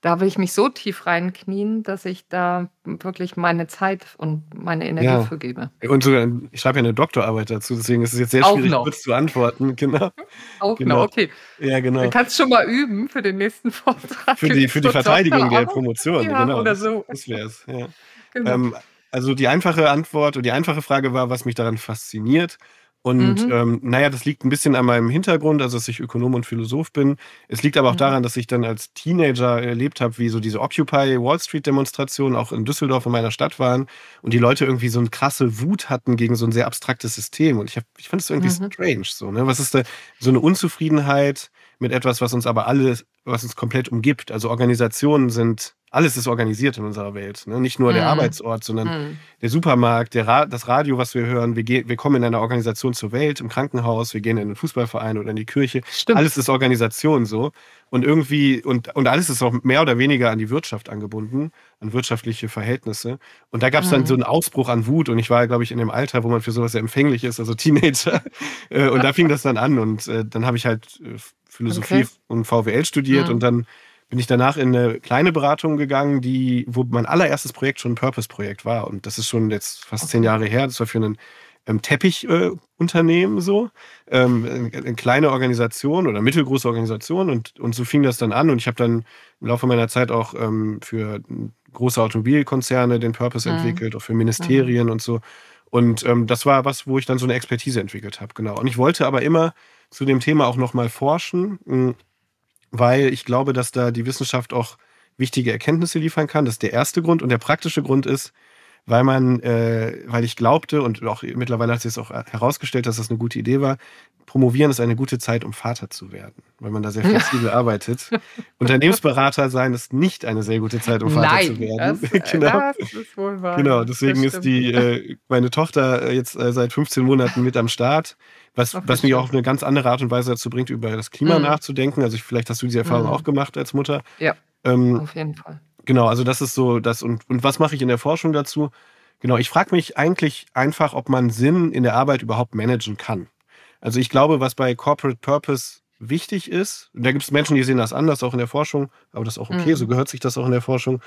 da will ich mich so tief reinknien, dass ich da wirklich meine Zeit und meine Energie ja. für gebe. Und sogar, ich schreibe ja eine Doktorarbeit dazu, deswegen ist es jetzt sehr Auch schwierig, noch. kurz zu antworten. [laughs] Genau. [laughs] Auch genau. noch, okay. Ja, genau. Du kannst schon mal üben für den nächsten [laughs] Vortrag. Für die, für die Verteidigung der Promotion, ja, genau. Oder so. Das wäre es, ja. Genau. Ähm, also die einfache Antwort und die einfache Frage war, was mich daran fasziniert. Und mhm. ähm, naja, das liegt ein bisschen an meinem Hintergrund, also dass ich Ökonom und Philosoph bin. Es liegt aber auch mhm. daran, dass ich dann als Teenager erlebt habe, wie so diese Occupy Wall Street Demonstrationen auch in Düsseldorf in meiner Stadt waren und die Leute irgendwie so eine krasse Wut hatten gegen so ein sehr abstraktes System. Und ich, hab, ich fand es irgendwie mhm. strange. So, ne? Was ist da so eine Unzufriedenheit mit etwas, was uns aber alles, was uns komplett umgibt? Also Organisationen sind alles ist organisiert in unserer Welt. Ne? Nicht nur der mhm. Arbeitsort, sondern mhm. der Supermarkt, der Ra das Radio, was wir hören. Wir, wir kommen in einer Organisation zur Welt, im Krankenhaus, wir gehen in einen Fußballverein oder in die Kirche. Stimmt. Alles ist Organisation so. Und irgendwie, und, und alles ist auch mehr oder weniger an die Wirtschaft angebunden, an wirtschaftliche Verhältnisse. Und da gab es dann mhm. so einen Ausbruch an Wut. Und ich war, glaube ich, in dem Alter, wo man für sowas sehr empfänglich ist, also Teenager. [laughs] Äh, und da fing das dann an. Und äh, dann habe ich halt äh, Philosophie okay. und VWL studiert mhm. und dann bin ich danach in eine kleine Beratung gegangen, die, wo mein allererstes Projekt schon ein Purpose-Projekt war. Und das ist schon jetzt fast zehn Jahre her. Das war für ein ähm, Teppichunternehmen äh, so, ähm, eine, eine, kleine Organisation oder mittelgroße Organisation. Und, und so fing das dann an. Und ich habe dann im Laufe meiner Zeit auch ähm, für große Automobilkonzerne den Purpose mhm. entwickelt, auch für Ministerien mhm. und so. Und ähm, das war was, wo ich dann so eine Expertise entwickelt habe, genau. Und ich wollte aber immer zu dem Thema auch nochmal forschen hm, weil ich glaube, dass da die Wissenschaft auch wichtige Erkenntnisse liefern kann. Das ist der erste Grund. Und der praktische Grund ist, weil man, äh, weil ich glaubte und auch mittlerweile hat sich es auch herausgestellt, dass das eine gute Idee war. Promovieren ist eine gute Zeit, um Vater zu werden, weil man da sehr [laughs] flexibel arbeitet. Unternehmensberater sein ist nicht eine sehr gute Zeit, um Vater Nein, zu werden. Das, [laughs] genau. das ist wohl wahr. Genau, deswegen ist die äh, meine Tochter jetzt äh, seit 15 Monaten mit am Start. Was, was mich auch auf eine ganz andere Art und Weise dazu bringt, über das Klima mhm. nachzudenken. Also ich, vielleicht hast du diese Erfahrung mhm. auch gemacht als Mutter. Ja, ähm, auf jeden Fall. Genau, also das ist so das. Und, und was mache ich in der Forschung dazu? Genau, ich frage mich eigentlich einfach, ob man Sinn in der Arbeit überhaupt managen kann. Also ich glaube, was bei Corporate Purpose wichtig ist, da gibt es Menschen, die sehen das anders, auch in der Forschung, aber das ist auch okay, mhm. so gehört sich das auch in der Forschung.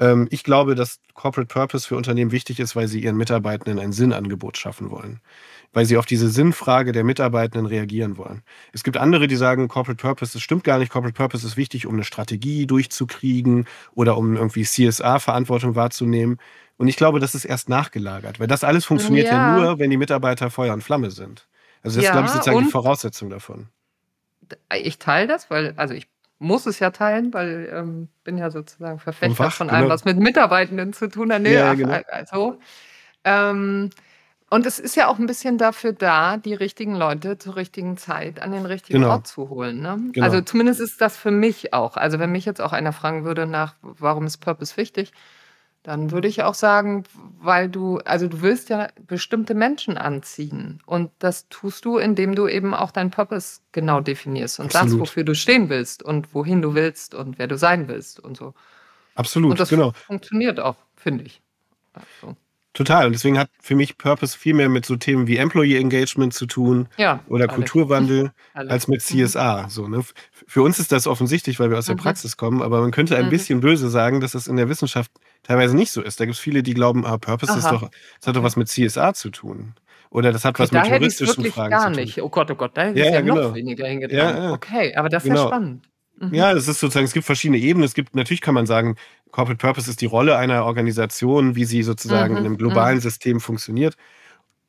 Ähm, ich glaube, dass Corporate Purpose für Unternehmen wichtig ist, weil sie ihren Mitarbeitenden ein Sinnangebot schaffen wollen weil sie auf diese Sinnfrage der Mitarbeitenden reagieren wollen. Es gibt andere, die sagen, Corporate Purpose, das stimmt gar nicht. Corporate Purpose ist wichtig, um eine Strategie durchzukriegen oder um irgendwie CSA-Verantwortung wahrzunehmen. Und ich glaube, das ist erst nachgelagert, weil das alles funktioniert ja, ja nur, wenn die Mitarbeiter Feuer und Flamme sind. Also das ja, ist, glaube ich, sozusagen die Voraussetzung davon. Ich teile das, weil, also ich muss es ja teilen, weil ich ähm, bin ja sozusagen Verfechter Fach, von allem, genau. was mit Mitarbeitenden zu tun hat. Nee, ja, genau. also, ähm, und es ist ja auch ein bisschen dafür da, die richtigen Leute zur richtigen Zeit an den richtigen genau. Ort zu holen. Ne? Genau. Also zumindest ist das für mich auch. Also wenn mich jetzt auch einer fragen würde nach, warum ist Purpose wichtig, dann würde ich auch sagen, weil du, also du willst ja bestimmte Menschen anziehen. Und das tust du, indem du eben auch deinen Purpose genau definierst und Absolut. sagst, wofür du stehen willst und wohin du willst und wer du sein willst und so. Absolut, und das genau. funktioniert auch, finde ich. Also. Total. Und deswegen hat für mich Purpose viel mehr mit so Themen wie Employee Engagement zu tun ja, oder alle. Kulturwandel [laughs] alle. als mit CSA. So, ne? Für uns ist das offensichtlich, weil wir aus der mhm. Praxis kommen, aber man könnte ein mhm. bisschen böse sagen, dass das in der Wissenschaft teilweise nicht so ist. Da gibt es viele, die glauben, ah, Purpose ist doch, das hat doch was mit CSA zu tun. Oder das hat okay, was mit juristischen Fragen gar zu tun. Nicht. Oh Gott, oh Gott, da hätte ja, ich ja, genau. noch weniger hingetan. Ja, ja. Okay, aber das ist genau. ja spannend. Mhm. Ja, es ist sozusagen, es gibt verschiedene Ebenen. Es gibt, natürlich kann man sagen, Corporate Purpose ist die Rolle einer Organisation, wie sie sozusagen mhm. in einem globalen mhm. System funktioniert.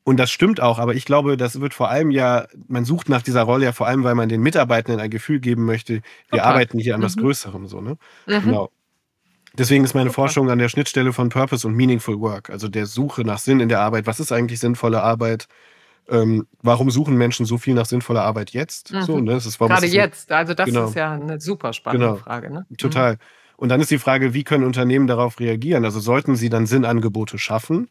Und das stimmt auch, aber ich glaube, das wird vor allem ja, man sucht nach dieser Rolle ja vor allem, weil man den Mitarbeitenden ein Gefühl geben möchte, wir okay. arbeiten hier an mhm. was Größerem, so, ne? Mhm. Genau. Deswegen ist meine. Forschung an der Schnittstelle von Purpose und Meaningful Work, also der Suche nach Sinn in der Arbeit. Was ist eigentlich sinnvolle Arbeit? Ähm, warum suchen Menschen so viel nach sinnvoller Arbeit jetzt? Mhm. So, ne? das ist, Gerade jetzt, also das genau. ist ja eine super spannende genau. Frage. Ne? Total. Mhm. Und dann ist die Frage, wie können Unternehmen darauf reagieren? Also sollten sie dann Sinnangebote schaffen?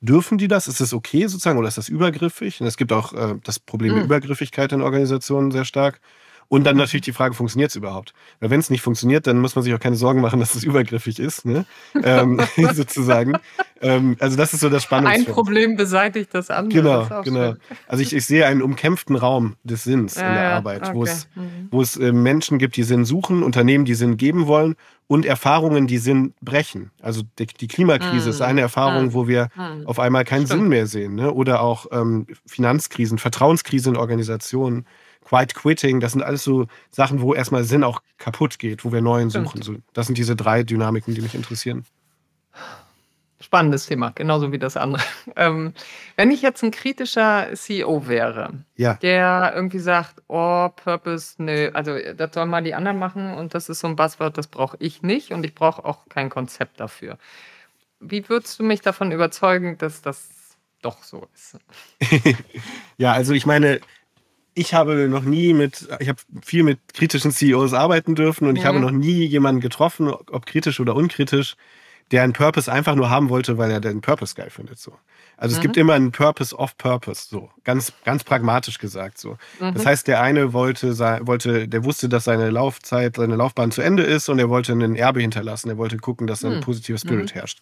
Dürfen die das? Ist es okay sozusagen oder ist das übergriffig? Und es gibt auch äh, das Problem mhm. der Übergriffigkeit in Organisationen sehr stark. Und dann natürlich die Frage, funktioniert es überhaupt? Weil wenn es nicht funktioniert, dann muss man sich auch keine Sorgen machen, dass es übergriffig ist, ne? [laughs] ähm, [laughs] sozusagen. Ähm, also das ist so das Spannende. Ein Problem beseitigt das andere. Genau, genau. Schön. Also ich, ich, sehe einen umkämpften Raum des Sinns ja, in der Arbeit, okay. wo es, mhm. wo es äh, Menschen gibt, die Sinn suchen, Unternehmen, die Sinn geben wollen und Erfahrungen, die Sinn brechen. Also die, die Klimakrise mhm. ist eine Erfahrung, mhm. wo wir mhm. auf einmal keinen Stimmt. Sinn mehr sehen. Ne? Oder auch ähm, Finanzkrisen, Vertrauenskrisen in Organisationen. Quiet Quitting, das sind alles so Sachen, wo erstmal Sinn auch kaputt geht, wo wir neuen suchen. So, das sind diese drei Dynamiken, die mich interessieren. Spannendes Thema, genauso wie das andere. [laughs] Ähm, wenn ich jetzt ein kritischer CEO wäre, ja. der irgendwie sagt, oh, Purpose, nö, also das sollen mal die anderen machen und das ist so ein Buzzword, das brauche ich nicht und ich brauche auch kein Konzept dafür. Wie würdest du mich davon überzeugen, dass das doch so ist? [laughs] ja, also ich meine, ich habe noch nie mit, ich habe viel mit kritischen CEOs arbeiten dürfen und mhm. ich habe mhm. noch nie jemanden getroffen, ob kritisch oder unkritisch, der einen Purpose einfach nur haben wollte, weil er den Purpose geil findet. So. Also mhm. es gibt immer einen Purpose of Purpose, so ganz, ganz pragmatisch gesagt. So. Mhm. Das heißt, der eine wollte, wollte, der wusste, dass seine Laufzeit, seine Laufbahn zu Ende ist und er wollte ein Erbe hinterlassen. Er wollte gucken, dass ein mhm. positiver Spirit mhm. herrscht.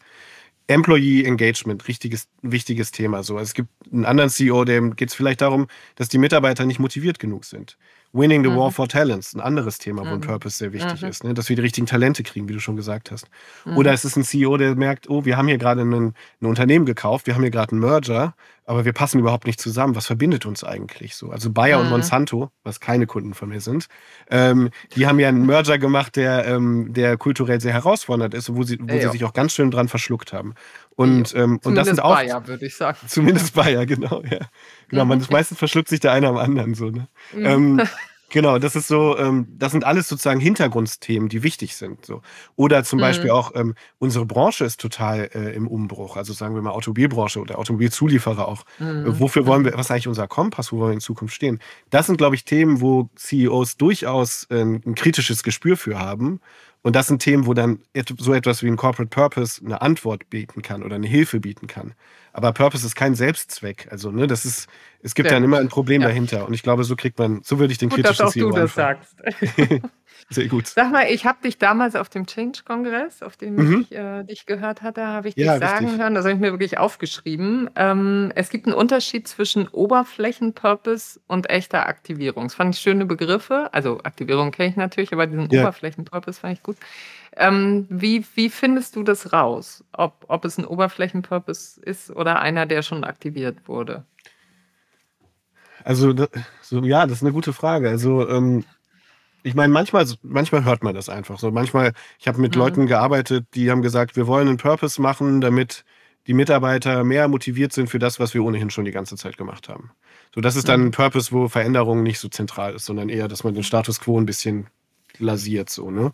Employee Engagement, richtiges, wichtiges Thema. So, es gibt einen anderen CEO, dem geht es vielleicht darum, dass die Mitarbeiter nicht motiviert genug sind. Winning the mhm. War for Talents, ein anderes Thema, wo ein mhm. Purpose sehr wichtig mhm. ist, ne? dass wir die richtigen Talente kriegen, wie du schon gesagt hast. Mhm. Oder es ist ein CEO, der merkt, oh, wir haben hier gerade ein, Unternehmen gekauft, wir haben hier gerade einen Merger, aber wir passen überhaupt nicht zusammen. Was verbindet uns eigentlich so? Also Bayer und mhm. Monsanto, was keine Kunden von mir sind, ähm, die haben ja einen Merger gemacht, der, ähm, der kulturell sehr herausfordernd ist, wo sie, wo sie sich auch ganz schön dran verschluckt haben. Und, ähm, und das sind auch. Bayer, würde ich sagen. Zumindest Bayer, genau, ja. Genau, man, meistens verschluckt sich der eine am anderen so. Ne? Mhm. Ähm, [laughs] Genau, das ist so, ähm, das sind alles sozusagen Hintergrundthemen, die wichtig sind. So. Oder zum mhm. Beispiel auch, ähm, unsere Branche ist total äh, im Umbruch. Also sagen wir mal Automobilbranche oder Automobilzulieferer auch. Mhm. wofür wollen wir, was ist eigentlich unser Kompass, wo wollen wir in Zukunft stehen? Das sind, glaube ich, Themen, wo CEOs durchaus äh, ein kritisches Gespür für haben. Und das sind Themen, wo dann so etwas wie ein Corporate Purpose eine Antwort bieten kann oder eine Hilfe bieten kann. Aber Purpose ist kein Selbstzweck. Also, ne, das ist, es gibt Sehr dann immer ein Problem ja. dahinter. Und ich glaube, so kriegt man, so würde ich den Gut, kritischen dass auch CEO du das sagst. [laughs] Sehr gut. Sag mal, ich habe dich damals auf dem Change-Kongress, auf dem mhm. ich äh, dich gehört hatte, habe ich ja, dich sagen richtig. hören, das habe ich mir wirklich aufgeschrieben. Ähm, es gibt einen Unterschied zwischen Oberflächen-Purpose und echter Aktivierung. Das fand ich schöne Begriffe. Also Aktivierung kenne ich natürlich, aber diesen ja. Oberflächen-Purpose fand ich gut. Ähm, wie, wie findest du das raus? Ob, ob es ein Oberflächen-Purpose ist oder einer, der schon aktiviert wurde? Also, so, ja, das ist eine gute Frage. Also, ähm, ich meine, manchmal, manchmal hört man das einfach so. Manchmal, ich habe mit mhm. Leuten gearbeitet, die haben gesagt, wir wollen einen Purpose machen, damit die Mitarbeiter mehr motiviert sind für das, was wir ohnehin schon die ganze Zeit gemacht haben. So, das ist dann mhm. ein Purpose, wo Veränderung nicht so zentral ist, sondern eher, dass man den Status quo ein bisschen lasiert, so, ne?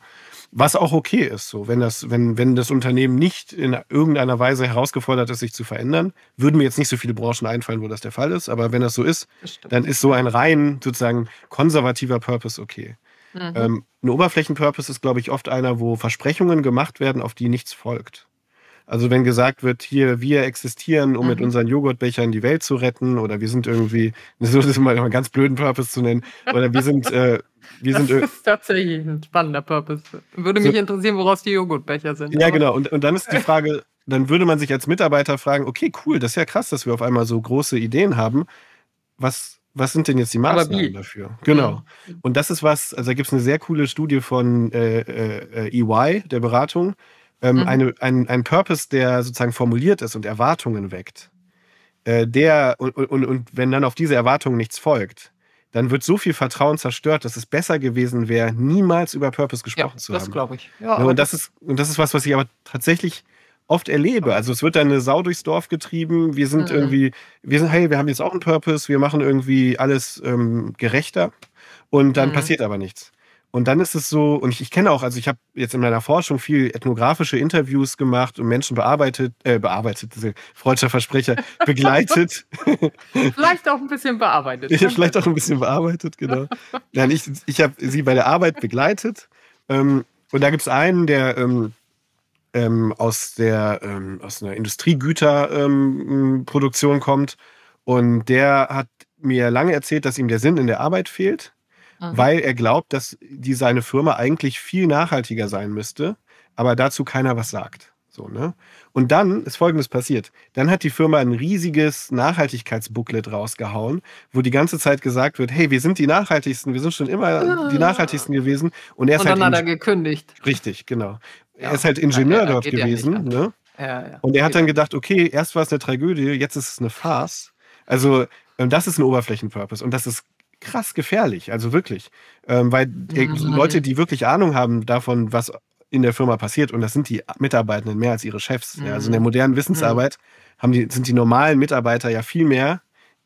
Was auch okay ist, so, wenn das, wenn, wenn das Unternehmen nicht in irgendeiner Weise herausgefordert ist, sich zu verändern, würden mir jetzt nicht so viele Branchen einfallen, wo das der Fall ist, aber wenn das so ist, das dann ist so ein rein sozusagen konservativer Purpose okay. Mhm. Ähm, ein Oberflächenpurpose ist, glaube ich, oft einer, wo Versprechungen gemacht werden, auf die nichts folgt. Also wenn gesagt wird, hier, wir existieren, um mhm. mit unseren Joghurtbechern die Welt zu retten, oder wir sind irgendwie, [laughs] so ist mal einen ganz blöden Purpose zu nennen, oder wir sind, äh, wir das sind. Das ist tatsächlich ein spannender Purpose. Würde mich so, interessieren, woraus die Joghurtbecher sind. Ja, genau. Und, und dann ist die Frage, dann würde man sich als Mitarbeiter fragen, okay, cool, das ist ja krass, dass wir auf einmal so große Ideen haben. Was, was sind denn jetzt die Maßnahmen dafür? Genau. Und das ist was, also da gibt es eine sehr coole Studie von äh, äh, EY, der Beratung. Ähm, mhm. eine, ein, ein Purpose, der sozusagen formuliert ist und Erwartungen weckt. Äh, der, und, und, und wenn dann auf diese Erwartungen nichts folgt, dann wird so viel Vertrauen zerstört, dass es besser gewesen wäre, niemals über Purpose gesprochen ja, zu haben. Das glaube ich. Ja, und, das ist, und das ist was, was ich aber tatsächlich oft erlebe. Also es wird dann eine Sau durchs Dorf getrieben. Wir sind mhm. irgendwie, wir sind, hey, wir haben jetzt auch einen Purpose, wir machen irgendwie alles ähm, gerechter und dann mhm. passiert aber nichts. Und dann ist es so, und ich, ich kenne auch, also ich habe jetzt in meiner Forschung viel ethnografische Interviews gemacht und Menschen bearbeitet, äh, bearbeitet, freudscher Versprecher, [laughs] begleitet. vielleicht auch ein bisschen bearbeitet. Ich [laughs] habe vielleicht auch ein bisschen bearbeitet, genau. Nein, ich ich habe sie bei der Arbeit begleitet. Ähm, und da gibt es einen, der ähm, ähm, aus, der, ähm, aus einer Industriegüterproduktion ähm, kommt. Und der hat mir lange erzählt, dass ihm der Sinn in der Arbeit fehlt, mhm. weil er glaubt, dass die, seine Firma eigentlich viel nachhaltiger sein müsste, aber dazu keiner was sagt. So, ne? Und dann ist Folgendes passiert. Dann hat die Firma ein riesiges Nachhaltigkeitsbooklet rausgehauen, wo die ganze Zeit gesagt wird, hey, wir sind die Nachhaltigsten, wir sind schon immer die Nachhaltigsten gewesen. Und, er ist und dann halt hat er gekündigt. Richtig, genau. Er ist halt Ingenieur dort gewesen. Ja ne? Ja, und er hat dann gedacht, okay, erst war es eine Tragödie, jetzt ist es eine Farce. Also, ähm, das ist ein Oberflächenpurpose. Und das ist krass gefährlich, also wirklich. Ähm, weil mhm. Leute, die wirklich Ahnung haben davon, was in der Firma passiert, und das sind die Mitarbeitenden mehr als ihre Chefs. Mhm. Ja, also in der mhm. modernen Wissensarbeit mhm. haben die, sind die normalen Mitarbeiter ja viel mehr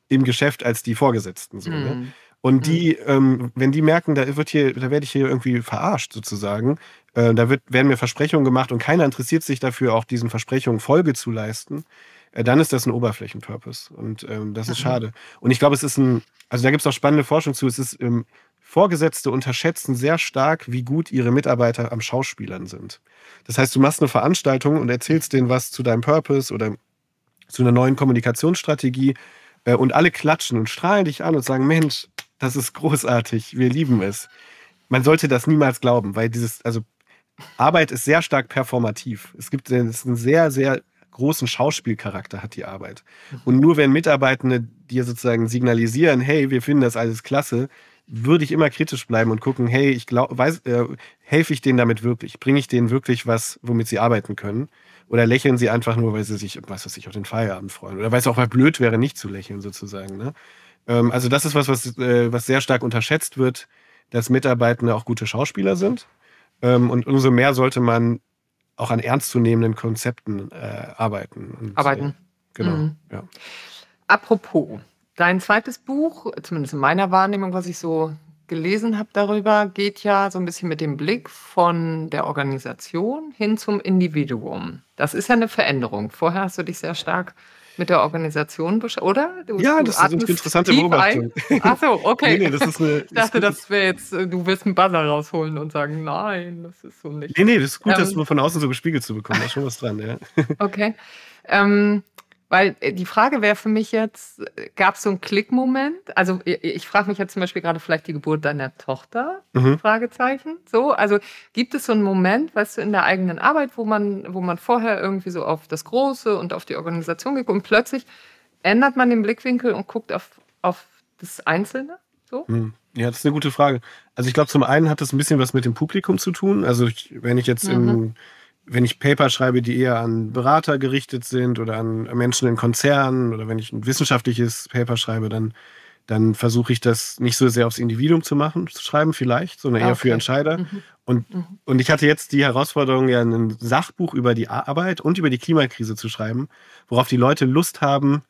im Geschäft als die Vorgesetzten. So, ne? Mhm. Und die, ähm, wenn die merken, da wird hier, da werde ich hier irgendwie verarscht sozusagen, äh, da wird, werden mir Versprechungen gemacht und keiner interessiert sich dafür, auch diesen Versprechungen Folge zu leisten, äh, dann ist das ein Oberflächenpurpose. Und ähm, das ist mhm. schade. Und ich glaube, es ist ein, also da gibt es auch spannende Forschung zu, es ist ähm, Vorgesetzte unterschätzen sehr stark, wie gut ihre Mitarbeiter am Schauspielern sind. Das heißt, du machst eine Veranstaltung und erzählst denen was zu deinem Purpose oder zu einer neuen Kommunikationsstrategie äh, und alle klatschen und strahlen dich an und sagen, Mensch, das ist großartig, wir lieben es. Man sollte das niemals glauben, weil dieses, also Arbeit ist sehr stark performativ. Es gibt es einen sehr, sehr großen Schauspielcharakter hat die Arbeit. Und nur wenn Mitarbeitende dir sozusagen signalisieren, hey, wir finden das alles klasse, würde ich immer kritisch bleiben und gucken, hey, ich glaube, äh, helfe ich denen damit wirklich? Bringe ich denen wirklich was, womit sie arbeiten können? Oder lächeln sie einfach nur, weil sie sich, was weiß ich, auf den Feierabend freuen? Oder weil es auch mal blöd wäre, nicht zu lächeln, sozusagen. Ne? Ähm, also das ist was, was, äh, was sehr stark unterschätzt wird, dass Mitarbeitende auch gute Schauspieler sind. Ähm, und umso mehr sollte man auch an ernstzunehmenden Konzepten äh, arbeiten. Und, arbeiten. Äh, genau, mhm. ja. Apropos, dein zweites Buch, zumindest in meiner Wahrnehmung, was ich so gelesen habe darüber, geht ja so ein bisschen mit dem Blick von der Organisation hin zum Individuum. Das ist ja eine Veränderung. Vorher hast du dich sehr stark mit der Organisation beschäftigt, oder? Du, ja, du das ist eine interessante Beobachtung. Ach so, okay. [laughs] nee, nee, das ist eine, ich dachte, das wäre jetzt, äh, du wirst einen Buzzer rausholen und sagen, nein, das ist so nicht. Nee, nee, das ist gut, ähm, das nur von außen so gespiegelt zu bekommen. Da ist schon was dran, ja. Okay. Ähm, weil äh, die Frage wäre für mich jetzt, gab es so einen Klickmoment? Also ich, ich frage mich jetzt zum Beispiel gerade vielleicht die Geburt deiner Tochter, mhm. Fragezeichen. So, also gibt es so einen Moment, weißt du, in der eigenen Arbeit, wo man, wo man vorher irgendwie so auf das Große und auf die Organisation geht und plötzlich ändert man den Blickwinkel und guckt auf, auf das Einzelne? So? Mhm. Ja, das ist eine gute Frage. Also ich glaube, zum einen hat das ein bisschen was mit dem Publikum zu tun. Also ich, wenn ich jetzt mhm. im wenn ich Paper schreibe, die eher an Berater gerichtet sind oder an Menschen in Konzernen oder wenn ich ein wissenschaftliches Paper schreibe, dann, dann versuche ich das nicht so sehr aufs Individuum zu machen, zu schreiben vielleicht, sondern eher okay. für Entscheider. Mhm. Und, mhm. und ich hatte jetzt die Herausforderung, ja ein Sachbuch über die Arbeit und über die Klimakrise zu schreiben, worauf die Leute Lust haben,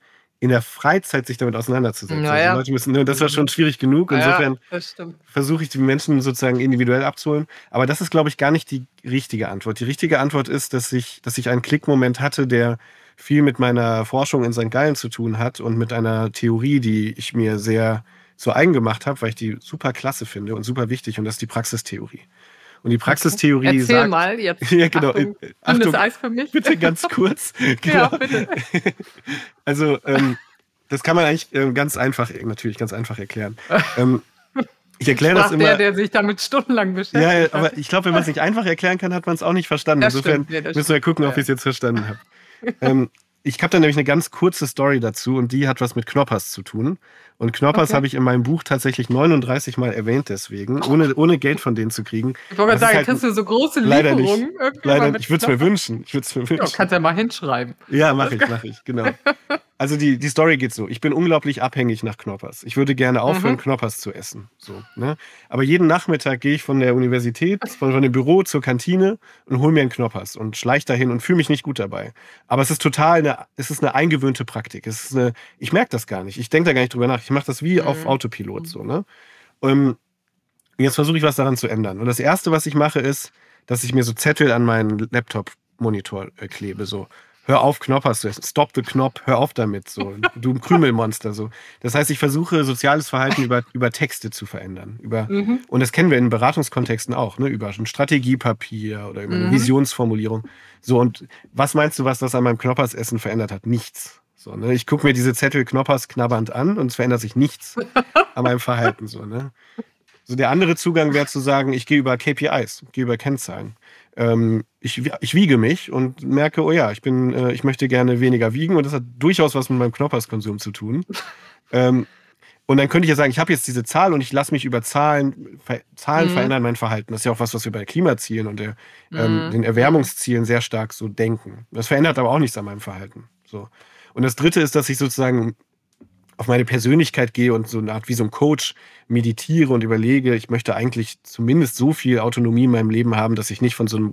in der Freizeit sich damit auseinanderzusetzen. Naja. Also Leute müssen, ne, das war schon schwierig genug. Insofern ja, versuche ich die Menschen sozusagen individuell abzuholen. Aber das ist, glaube ich, gar nicht die richtige Antwort. Die richtige Antwort ist, dass ich, dass ich einen Klickmoment hatte, der viel mit meiner Forschung in St. Gallen zu tun hat und mit einer Theorie, die ich mir sehr zu eigen gemacht habe, weil ich die super klasse finde und super wichtig. Und das ist die Praxistheorie. Und die Praxistheorie. Erzähl sagt. mal jetzt. [laughs] Ja, genau. Achtung, Achtung Eis für mich. Bitte ganz kurz. [laughs] [laughs] genau. Ja, bitte. Also, ähm, das kann man eigentlich ähm, ganz einfach, natürlich ganz einfach erklären. Ähm, ich erkläre das immer. Der, der sich damit stundenlang beschäftigt. Ja, aber ich glaube, wenn man es nicht einfach erklären kann, hat man es auch nicht verstanden. Das Insofern ja, müssen wir gucken, ob ich es jetzt verstanden habe. ähm, ich habe da nämlich eine ganz kurze Story dazu und die hat was mit Knoppers zu tun. Und Knoppers okay. habe ich in meinem Buch tatsächlich 39 Mal erwähnt, deswegen, ohne, ohne Geld von denen zu kriegen. Ich wollte gerade sagen, halt kriegst du so große Lieferungen? Leider nicht. Leider, ich würde es mir wünschen. Ich würde es mir wünschen. Ja, kannst ja mal hinschreiben. Ja, mache ich, mache ich, genau. Also die, die Story geht so. Ich bin unglaublich abhängig nach Knoppers. Ich würde gerne aufhören, mhm. Knoppers zu essen. So, ne? Aber jeden Nachmittag gehe ich von der Universität, von, von dem Büro zur Kantine und hole mir einen Knoppers und schleiche dahin und fühle mich nicht gut dabei. Aber es ist total eine, es ist eine eingewöhnte Praktik. Es ist eine, ich merke das gar nicht. Ich denke da gar nicht drüber nach. Ich mache das wie mhm. auf Autopilot. So, ne? Und ähm, jetzt versuche ich was daran zu ändern. Und das Erste, was ich mache, ist, dass ich mir so Zettel an meinen Laptop-Monitor äh, klebe. So hör auf, Knoppers zu essen. Stop the Knopf, hör auf damit, so. Du [laughs] Krümelmonster, so. Das heißt, ich versuche, soziales Verhalten über, über Texte zu verändern. Über, mhm. Und das kennen wir in Beratungskontexten auch, ne? Über ein Strategiepapier oder über eine mhm. Visionsformulierung. So, und was meinst du, was das an meinem Knoppersessen verändert hat? Nichts. So, ne? Ich gucke mir diese Zettel Knoppers knabbernd an und es verändert sich nichts [laughs] an meinem Verhalten. So, ne? so der andere Zugang wäre zu sagen, ich gehe über KPIs, gehe über Kennzahlen ähm, ich, ich wiege mich und merke, oh ja, ich bin, äh, ich möchte gerne weniger wiegen und das hat durchaus was mit meinem Knopperskonsum zu tun. [laughs] ähm, und dann könnte ich ja sagen, ich habe jetzt diese Zahl und ich lasse mich über Zahlen, Zahlen mhm. verändern mein Verhalten. Das ist ja auch was, was wir bei Klimazielen und der, ähm, mhm. den Erwärmungszielen sehr stark so denken. Das verändert aber auch nichts an meinem Verhalten. So. Und das dritte ist, dass ich sozusagen auf meine Persönlichkeit gehe und so eine Art wie so ein Coach meditiere und überlege, ich möchte eigentlich zumindest so viel Autonomie in meinem Leben haben, dass ich nicht von so einem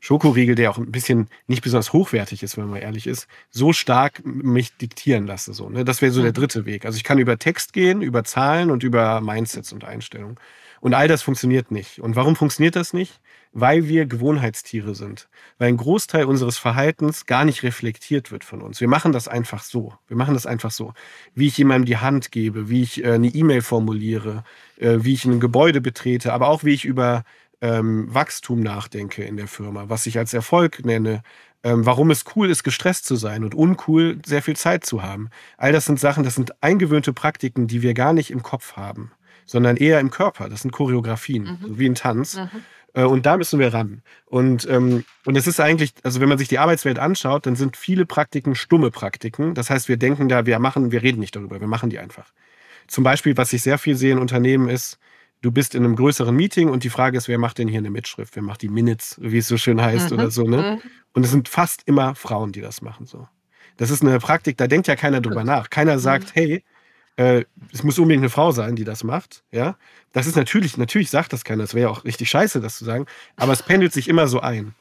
Schokoriegel, der auch ein bisschen nicht besonders hochwertig ist, wenn man ehrlich ist, so stark mich diktieren lasse. So, ne? Das wäre so der mhm. dritte Weg. Also ich kann über Text gehen, über Zahlen und über Mindsets und Einstellungen. Und all das funktioniert nicht. Und warum funktioniert das nicht? Weil wir Gewohnheitstiere sind. Weil ein Großteil unseres Verhaltens gar nicht reflektiert wird von uns. Wir machen das einfach so. Wir machen das einfach so. Wie ich jemandem die Hand gebe, wie ich äh, eine E-Mail formuliere, äh, wie ich ein Gebäude betrete, aber auch wie ich über ähm, Wachstum nachdenke in der Firma, was ich als Erfolg nenne, ähm, warum es cool ist, gestresst zu sein und uncool, sehr viel Zeit zu haben. All das sind Sachen, das sind eingewöhnte Praktiken, die wir gar nicht im Kopf haben sondern eher im Körper. Das sind Choreografien, mhm. so wie ein Tanz. Mhm. Äh, und da müssen wir ran. Und, ähm, und es ist eigentlich, also wenn man sich die Arbeitswelt anschaut, dann sind viele Praktiken stumme Praktiken. Das heißt, wir denken da, wir machen, wir reden nicht darüber, wir machen die einfach. Zum Beispiel, was ich sehr viel sehe in Unternehmen ist, du bist in einem größeren Meeting und die Frage ist, wer macht denn hier eine Mitschrift? Wer macht die Minutes, wie es so schön heißt mhm. oder so, ne? Mhm. Und es sind fast immer Frauen, die das machen, so. Das ist eine Praktik, da denkt ja keiner drüber nach. Keiner sagt, mhm. hey, äh, es muss unbedingt eine Frau sein, die das macht. Ja, das ist natürlich, natürlich sagt das keiner. Das wäre ja auch richtig scheiße, das zu sagen. Aber es pendelt sich immer so ein.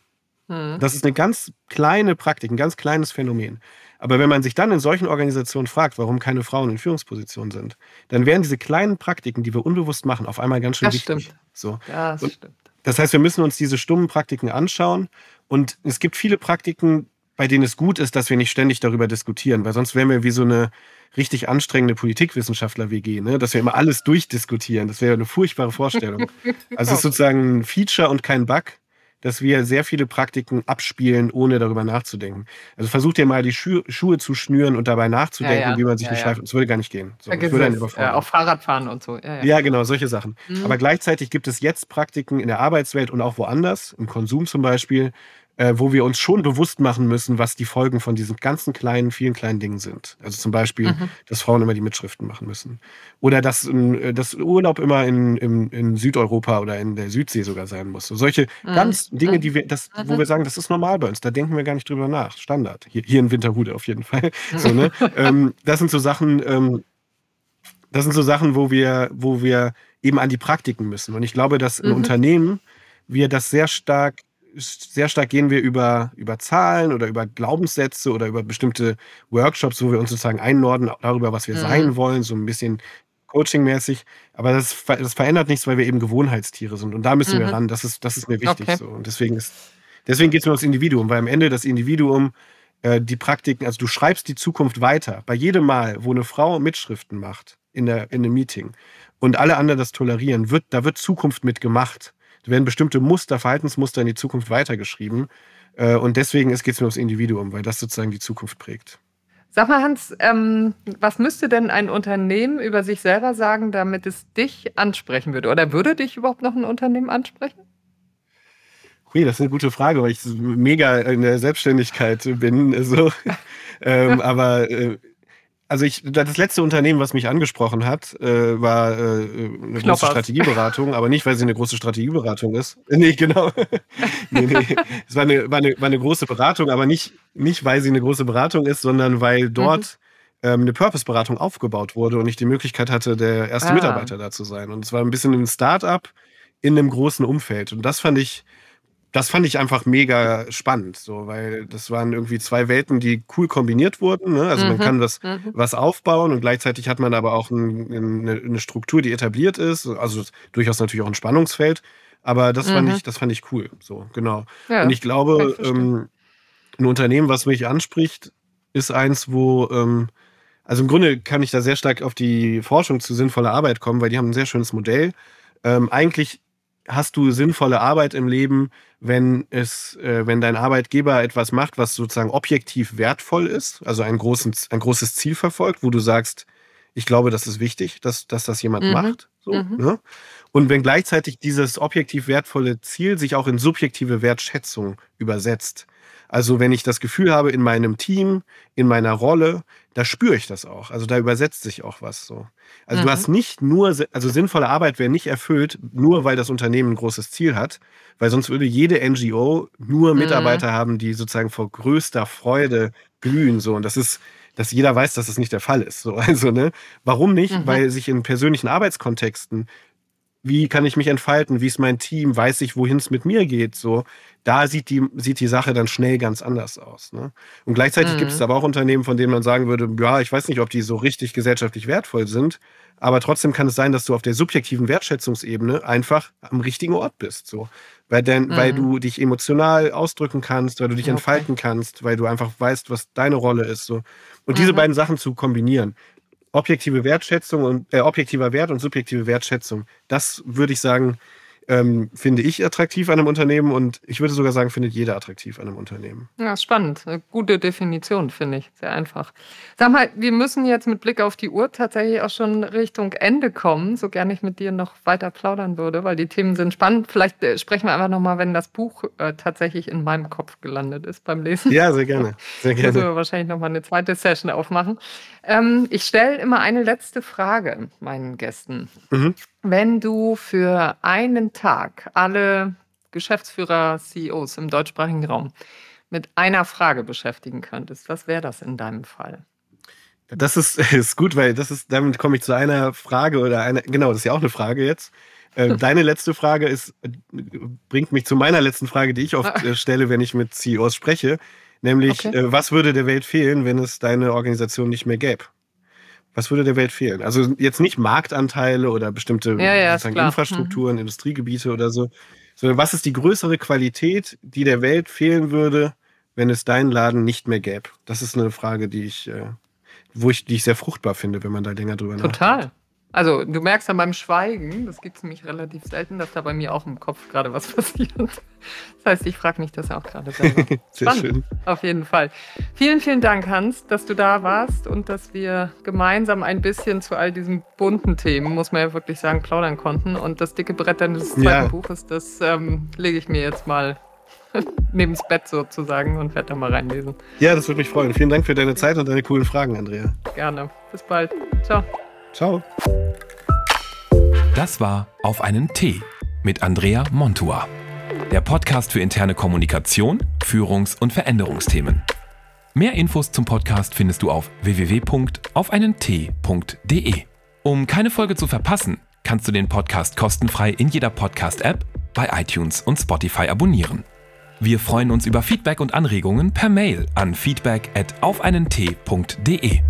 Mhm. Das ist eine ganz kleine Praktik, ein ganz kleines Phänomen. Aber wenn man sich dann in solchen Organisationen fragt, warum keine Frauen in Führungspositionen sind, dann werden diese kleinen Praktiken, die wir unbewusst machen, auf einmal ganz schön das wichtig. Stimmt. So. Das und stimmt. Das heißt, wir müssen uns diese stummen Praktiken anschauen. Und es gibt viele Praktiken, bei denen es gut ist, dass wir nicht ständig darüber diskutieren, weil sonst wären wir wie so eine richtig anstrengende Politikwissenschaftler-WG, ne? dass wir immer alles durchdiskutieren. Das wäre eine furchtbare Vorstellung. [laughs] Also es ist sozusagen ein Feature und kein Bug dass wir sehr viele Praktiken abspielen, ohne darüber nachzudenken. Also versucht ihr mal die Schu Schuhe zu schnüren und dabei nachzudenken, ja, ja. wie man sich ja, eine Schleife. Das würde gar nicht gehen. So, das würde ja, auch Fahrradfahren und so. Ja, genau, solche Sachen. Mhm. Aber gleichzeitig gibt es jetzt Praktiken in der Arbeitswelt und auch woanders, im Konsum zum Beispiel, äh, wo wir uns schon bewusst machen müssen, was die Folgen von diesen ganzen kleinen, vielen kleinen Dingen sind. Also zum Beispiel, mhm. dass Frauen immer die Mitschriften machen müssen. Oder dass, äh, dass Urlaub immer in, in, in, Südeuropa oder in der Südsee sogar sein muss. So solche mhm. ganz Dinge, die wir, das, wo wir sagen, das ist normal bei uns. Da denken wir gar nicht drüber nach. Standard. Hier, hier in Winterhude auf jeden Fall. [laughs] So, ne? ähm, das sind so Sachen, ähm, das sind so Sachen, wo wir, wo wir eben an die Praktiken müssen. Und ich glaube, dass in mhm. Unternehmen wir das sehr stark sehr stark gehen wir über, über Zahlen oder über Glaubenssätze oder über bestimmte Workshops, wo wir uns sozusagen einnorden darüber, was wir mhm. sein wollen, so ein bisschen coachingmäßig. Aber das, das verändert nichts, weil wir eben Gewohnheitstiere sind. Und da müssen mhm. wir ran. Das ist, das ist mir wichtig. Okay. So. Und deswegen deswegen geht es mir ums Individuum, weil am Ende das Individuum äh, die Praktiken, also du schreibst die Zukunft weiter. Bei jedem Mal, wo eine Frau Mitschriften macht in, der, in einem Meeting und alle anderen das tolerieren, wird, da wird Zukunft mitgemacht. Da werden bestimmte Muster, Verhaltensmuster in die Zukunft weitergeschrieben. Äh, und deswegen geht es mir ums Individuum, weil das sozusagen die Zukunft prägt. Sag mal, Hans, ähm, was müsste denn ein Unternehmen über sich selber sagen, damit es dich ansprechen würde? Oder würde dich überhaupt noch ein Unternehmen ansprechen? Hui, das ist eine gute Frage, weil ich mega in der Selbstständigkeit bin. Also, [laughs] ähm, aber äh, also ich, das letzte Unternehmen, was mich angesprochen hat, äh, war äh, eine Knoppers. große Strategieberatung, aber nicht, weil sie eine große Strategieberatung ist. [laughs] Nee, genau. [laughs] nee, nee. Es war eine, war, eine, war eine große Beratung, aber nicht, nicht, weil sie eine große Beratung ist, sondern weil dort mhm. ähm, eine Purpose-Beratung aufgebaut wurde und ich die Möglichkeit hatte, der erste ah. Mitarbeiter da zu sein. Und es war ein bisschen ein Start-up in einem großen Umfeld. Und das fand ich das fand ich einfach mega spannend, so, weil das waren irgendwie zwei Welten, die cool kombiniert wurden. Ne? Also mhm. man kann was, mhm. was aufbauen und gleichzeitig hat man aber auch ein, eine, eine, Struktur, die etabliert ist. Also durchaus natürlich auch ein Spannungsfeld. Aber das mhm. fand ich, das fand ich cool. So, genau. Ja, und ich glaube, ähm, ein Unternehmen, was mich anspricht, ist eins, wo, ähm, also im Grunde kann ich da sehr stark auf die Forschung zu sinnvoller Arbeit kommen, weil die haben ein sehr schönes Modell. Ähm, eigentlich hast du sinnvolle Arbeit im Leben, wenn es, äh, wenn dein Arbeitgeber etwas macht, was sozusagen objektiv wertvoll ist, also ein, großen, ein großes Ziel verfolgt, wo du sagst, ich glaube, das ist wichtig, dass, dass das jemand mhm. macht. So, mhm. ne? Und wenn gleichzeitig dieses objektiv wertvolle Ziel sich auch in subjektive Wertschätzung übersetzt. Also wenn ich das Gefühl habe, in meinem Team, in meiner Rolle, da spüre ich das auch. Also da übersetzt sich auch was so. Also mhm. du hast nicht nur, also sinnvolle Arbeit wäre nicht erfüllt, nur weil das Unternehmen ein großes Ziel hat, weil sonst würde jede NGO nur mhm. Mitarbeiter mhm. haben, die sozusagen vor größter Freude glühen so. Und das ist, dass jeder weiß, dass das nicht der Fall ist. So. [laughs] Also, ne? Warum nicht? Mhm. Weil sich in persönlichen Arbeitskontexten wie kann ich mich entfalten, wie ist mein Team, weiß ich, wohin es mit mir geht, so, da sieht die, sieht die Sache dann schnell ganz anders aus. Ne? Und gleichzeitig mhm. gibt es aber auch Unternehmen, von denen man sagen würde, ja, ich weiß nicht, ob die so richtig gesellschaftlich wertvoll sind, aber trotzdem kann es sein, dass du auf der subjektiven Wertschätzungsebene einfach am richtigen Ort bist. So. Weil, denn, mhm. weil du dich emotional ausdrücken kannst, weil du dich okay. entfalten kannst, weil du einfach weißt, was deine Rolle ist. So. Und mhm. diese beiden Sachen zu kombinieren, objektive Wertschätzung und äh, objektiver Wert und subjektive Wertschätzung. Das würde ich sagen, ähm, finde ich attraktiv an einem Unternehmen und ich würde sogar sagen, findet jeder attraktiv an einem Unternehmen. Ja, spannend. Eine gute Definition, finde ich. Sehr einfach. Sag mal, wir müssen jetzt mit Blick auf die Uhr tatsächlich auch schon Richtung Ende kommen, so gerne ich mit dir noch weiter plaudern würde, weil die Themen sind spannend. Vielleicht äh, sprechen wir einfach nochmal, wenn das Buch äh, tatsächlich in meinem Kopf gelandet ist beim Lesen. Ja, sehr gerne. Sehr gerne. Müssen wir wahrscheinlich nochmal eine zweite Session aufmachen. Ähm, ich stelle immer eine letzte Frage meinen Gästen. Mhm. Wenn du für einen Tag alle Geschäftsführer, CEOs im deutschsprachigen Raum mit einer Frage beschäftigen könntest, was wäre das in deinem Fall? Das ist, [laughs] ist gut, weil das ist, damit komme ich zu einer Frage oder einer, genau, das ist ja auch eine Frage jetzt. Äh, [laughs] deine letzte Frage ist, bringt mich zu meiner letzten Frage, die ich oft [laughs] äh, stelle, wenn ich mit CEOs spreche. Nämlich, okay. äh, was würde der Welt fehlen, wenn es deine Organisation nicht mehr gäbe? Was würde der Welt fehlen? Also jetzt nicht Marktanteile oder bestimmte ja, ja, Infrastrukturen, mhm. Industriegebiete oder so, sondern was ist die größere Qualität, die der Welt fehlen würde, wenn es deinen Laden nicht mehr gäbe? Das ist eine Frage, die ich, äh, wo ich, die ich sehr fruchtbar finde, wenn man da länger drüber nachdenkt. Total. Also du merkst ja beim Schweigen, das gibt es nämlich relativ selten, dass da bei mir auch im Kopf gerade was [laughs] passiert. Das heißt, ich frage mich das auch gerade selber. [laughs] Sehr Spannend, schön. Auf jeden Fall. Vielen, vielen Dank, Hans, dass du da warst und dass wir gemeinsam ein bisschen zu all diesen bunten Themen, muss man ja wirklich sagen, plaudern konnten. Und das dicke Brett deines zweiten ja. Buches, das ähm, lege ich mir jetzt mal [laughs] neben das Bett sozusagen und werde da mal reinlesen. Ja, das würde mich freuen. Vielen Dank für deine Zeit und deine coolen Fragen, Andrea. Gerne. Bis bald. Ciao. Ciao. Das war Auf einen Tee mit Andrea Montua. Der Podcast für interne Kommunikation, Führungs- und Veränderungsthemen. Mehr Infos zum Podcast findest du auf www.aufeinentee.de. Um keine Folge zu verpassen, kannst du den Podcast kostenfrei in jeder Podcast-App, bei iTunes und Spotify abonnieren. Wir freuen uns über Feedback und Anregungen per Mail an feedback at aufeinentee.de.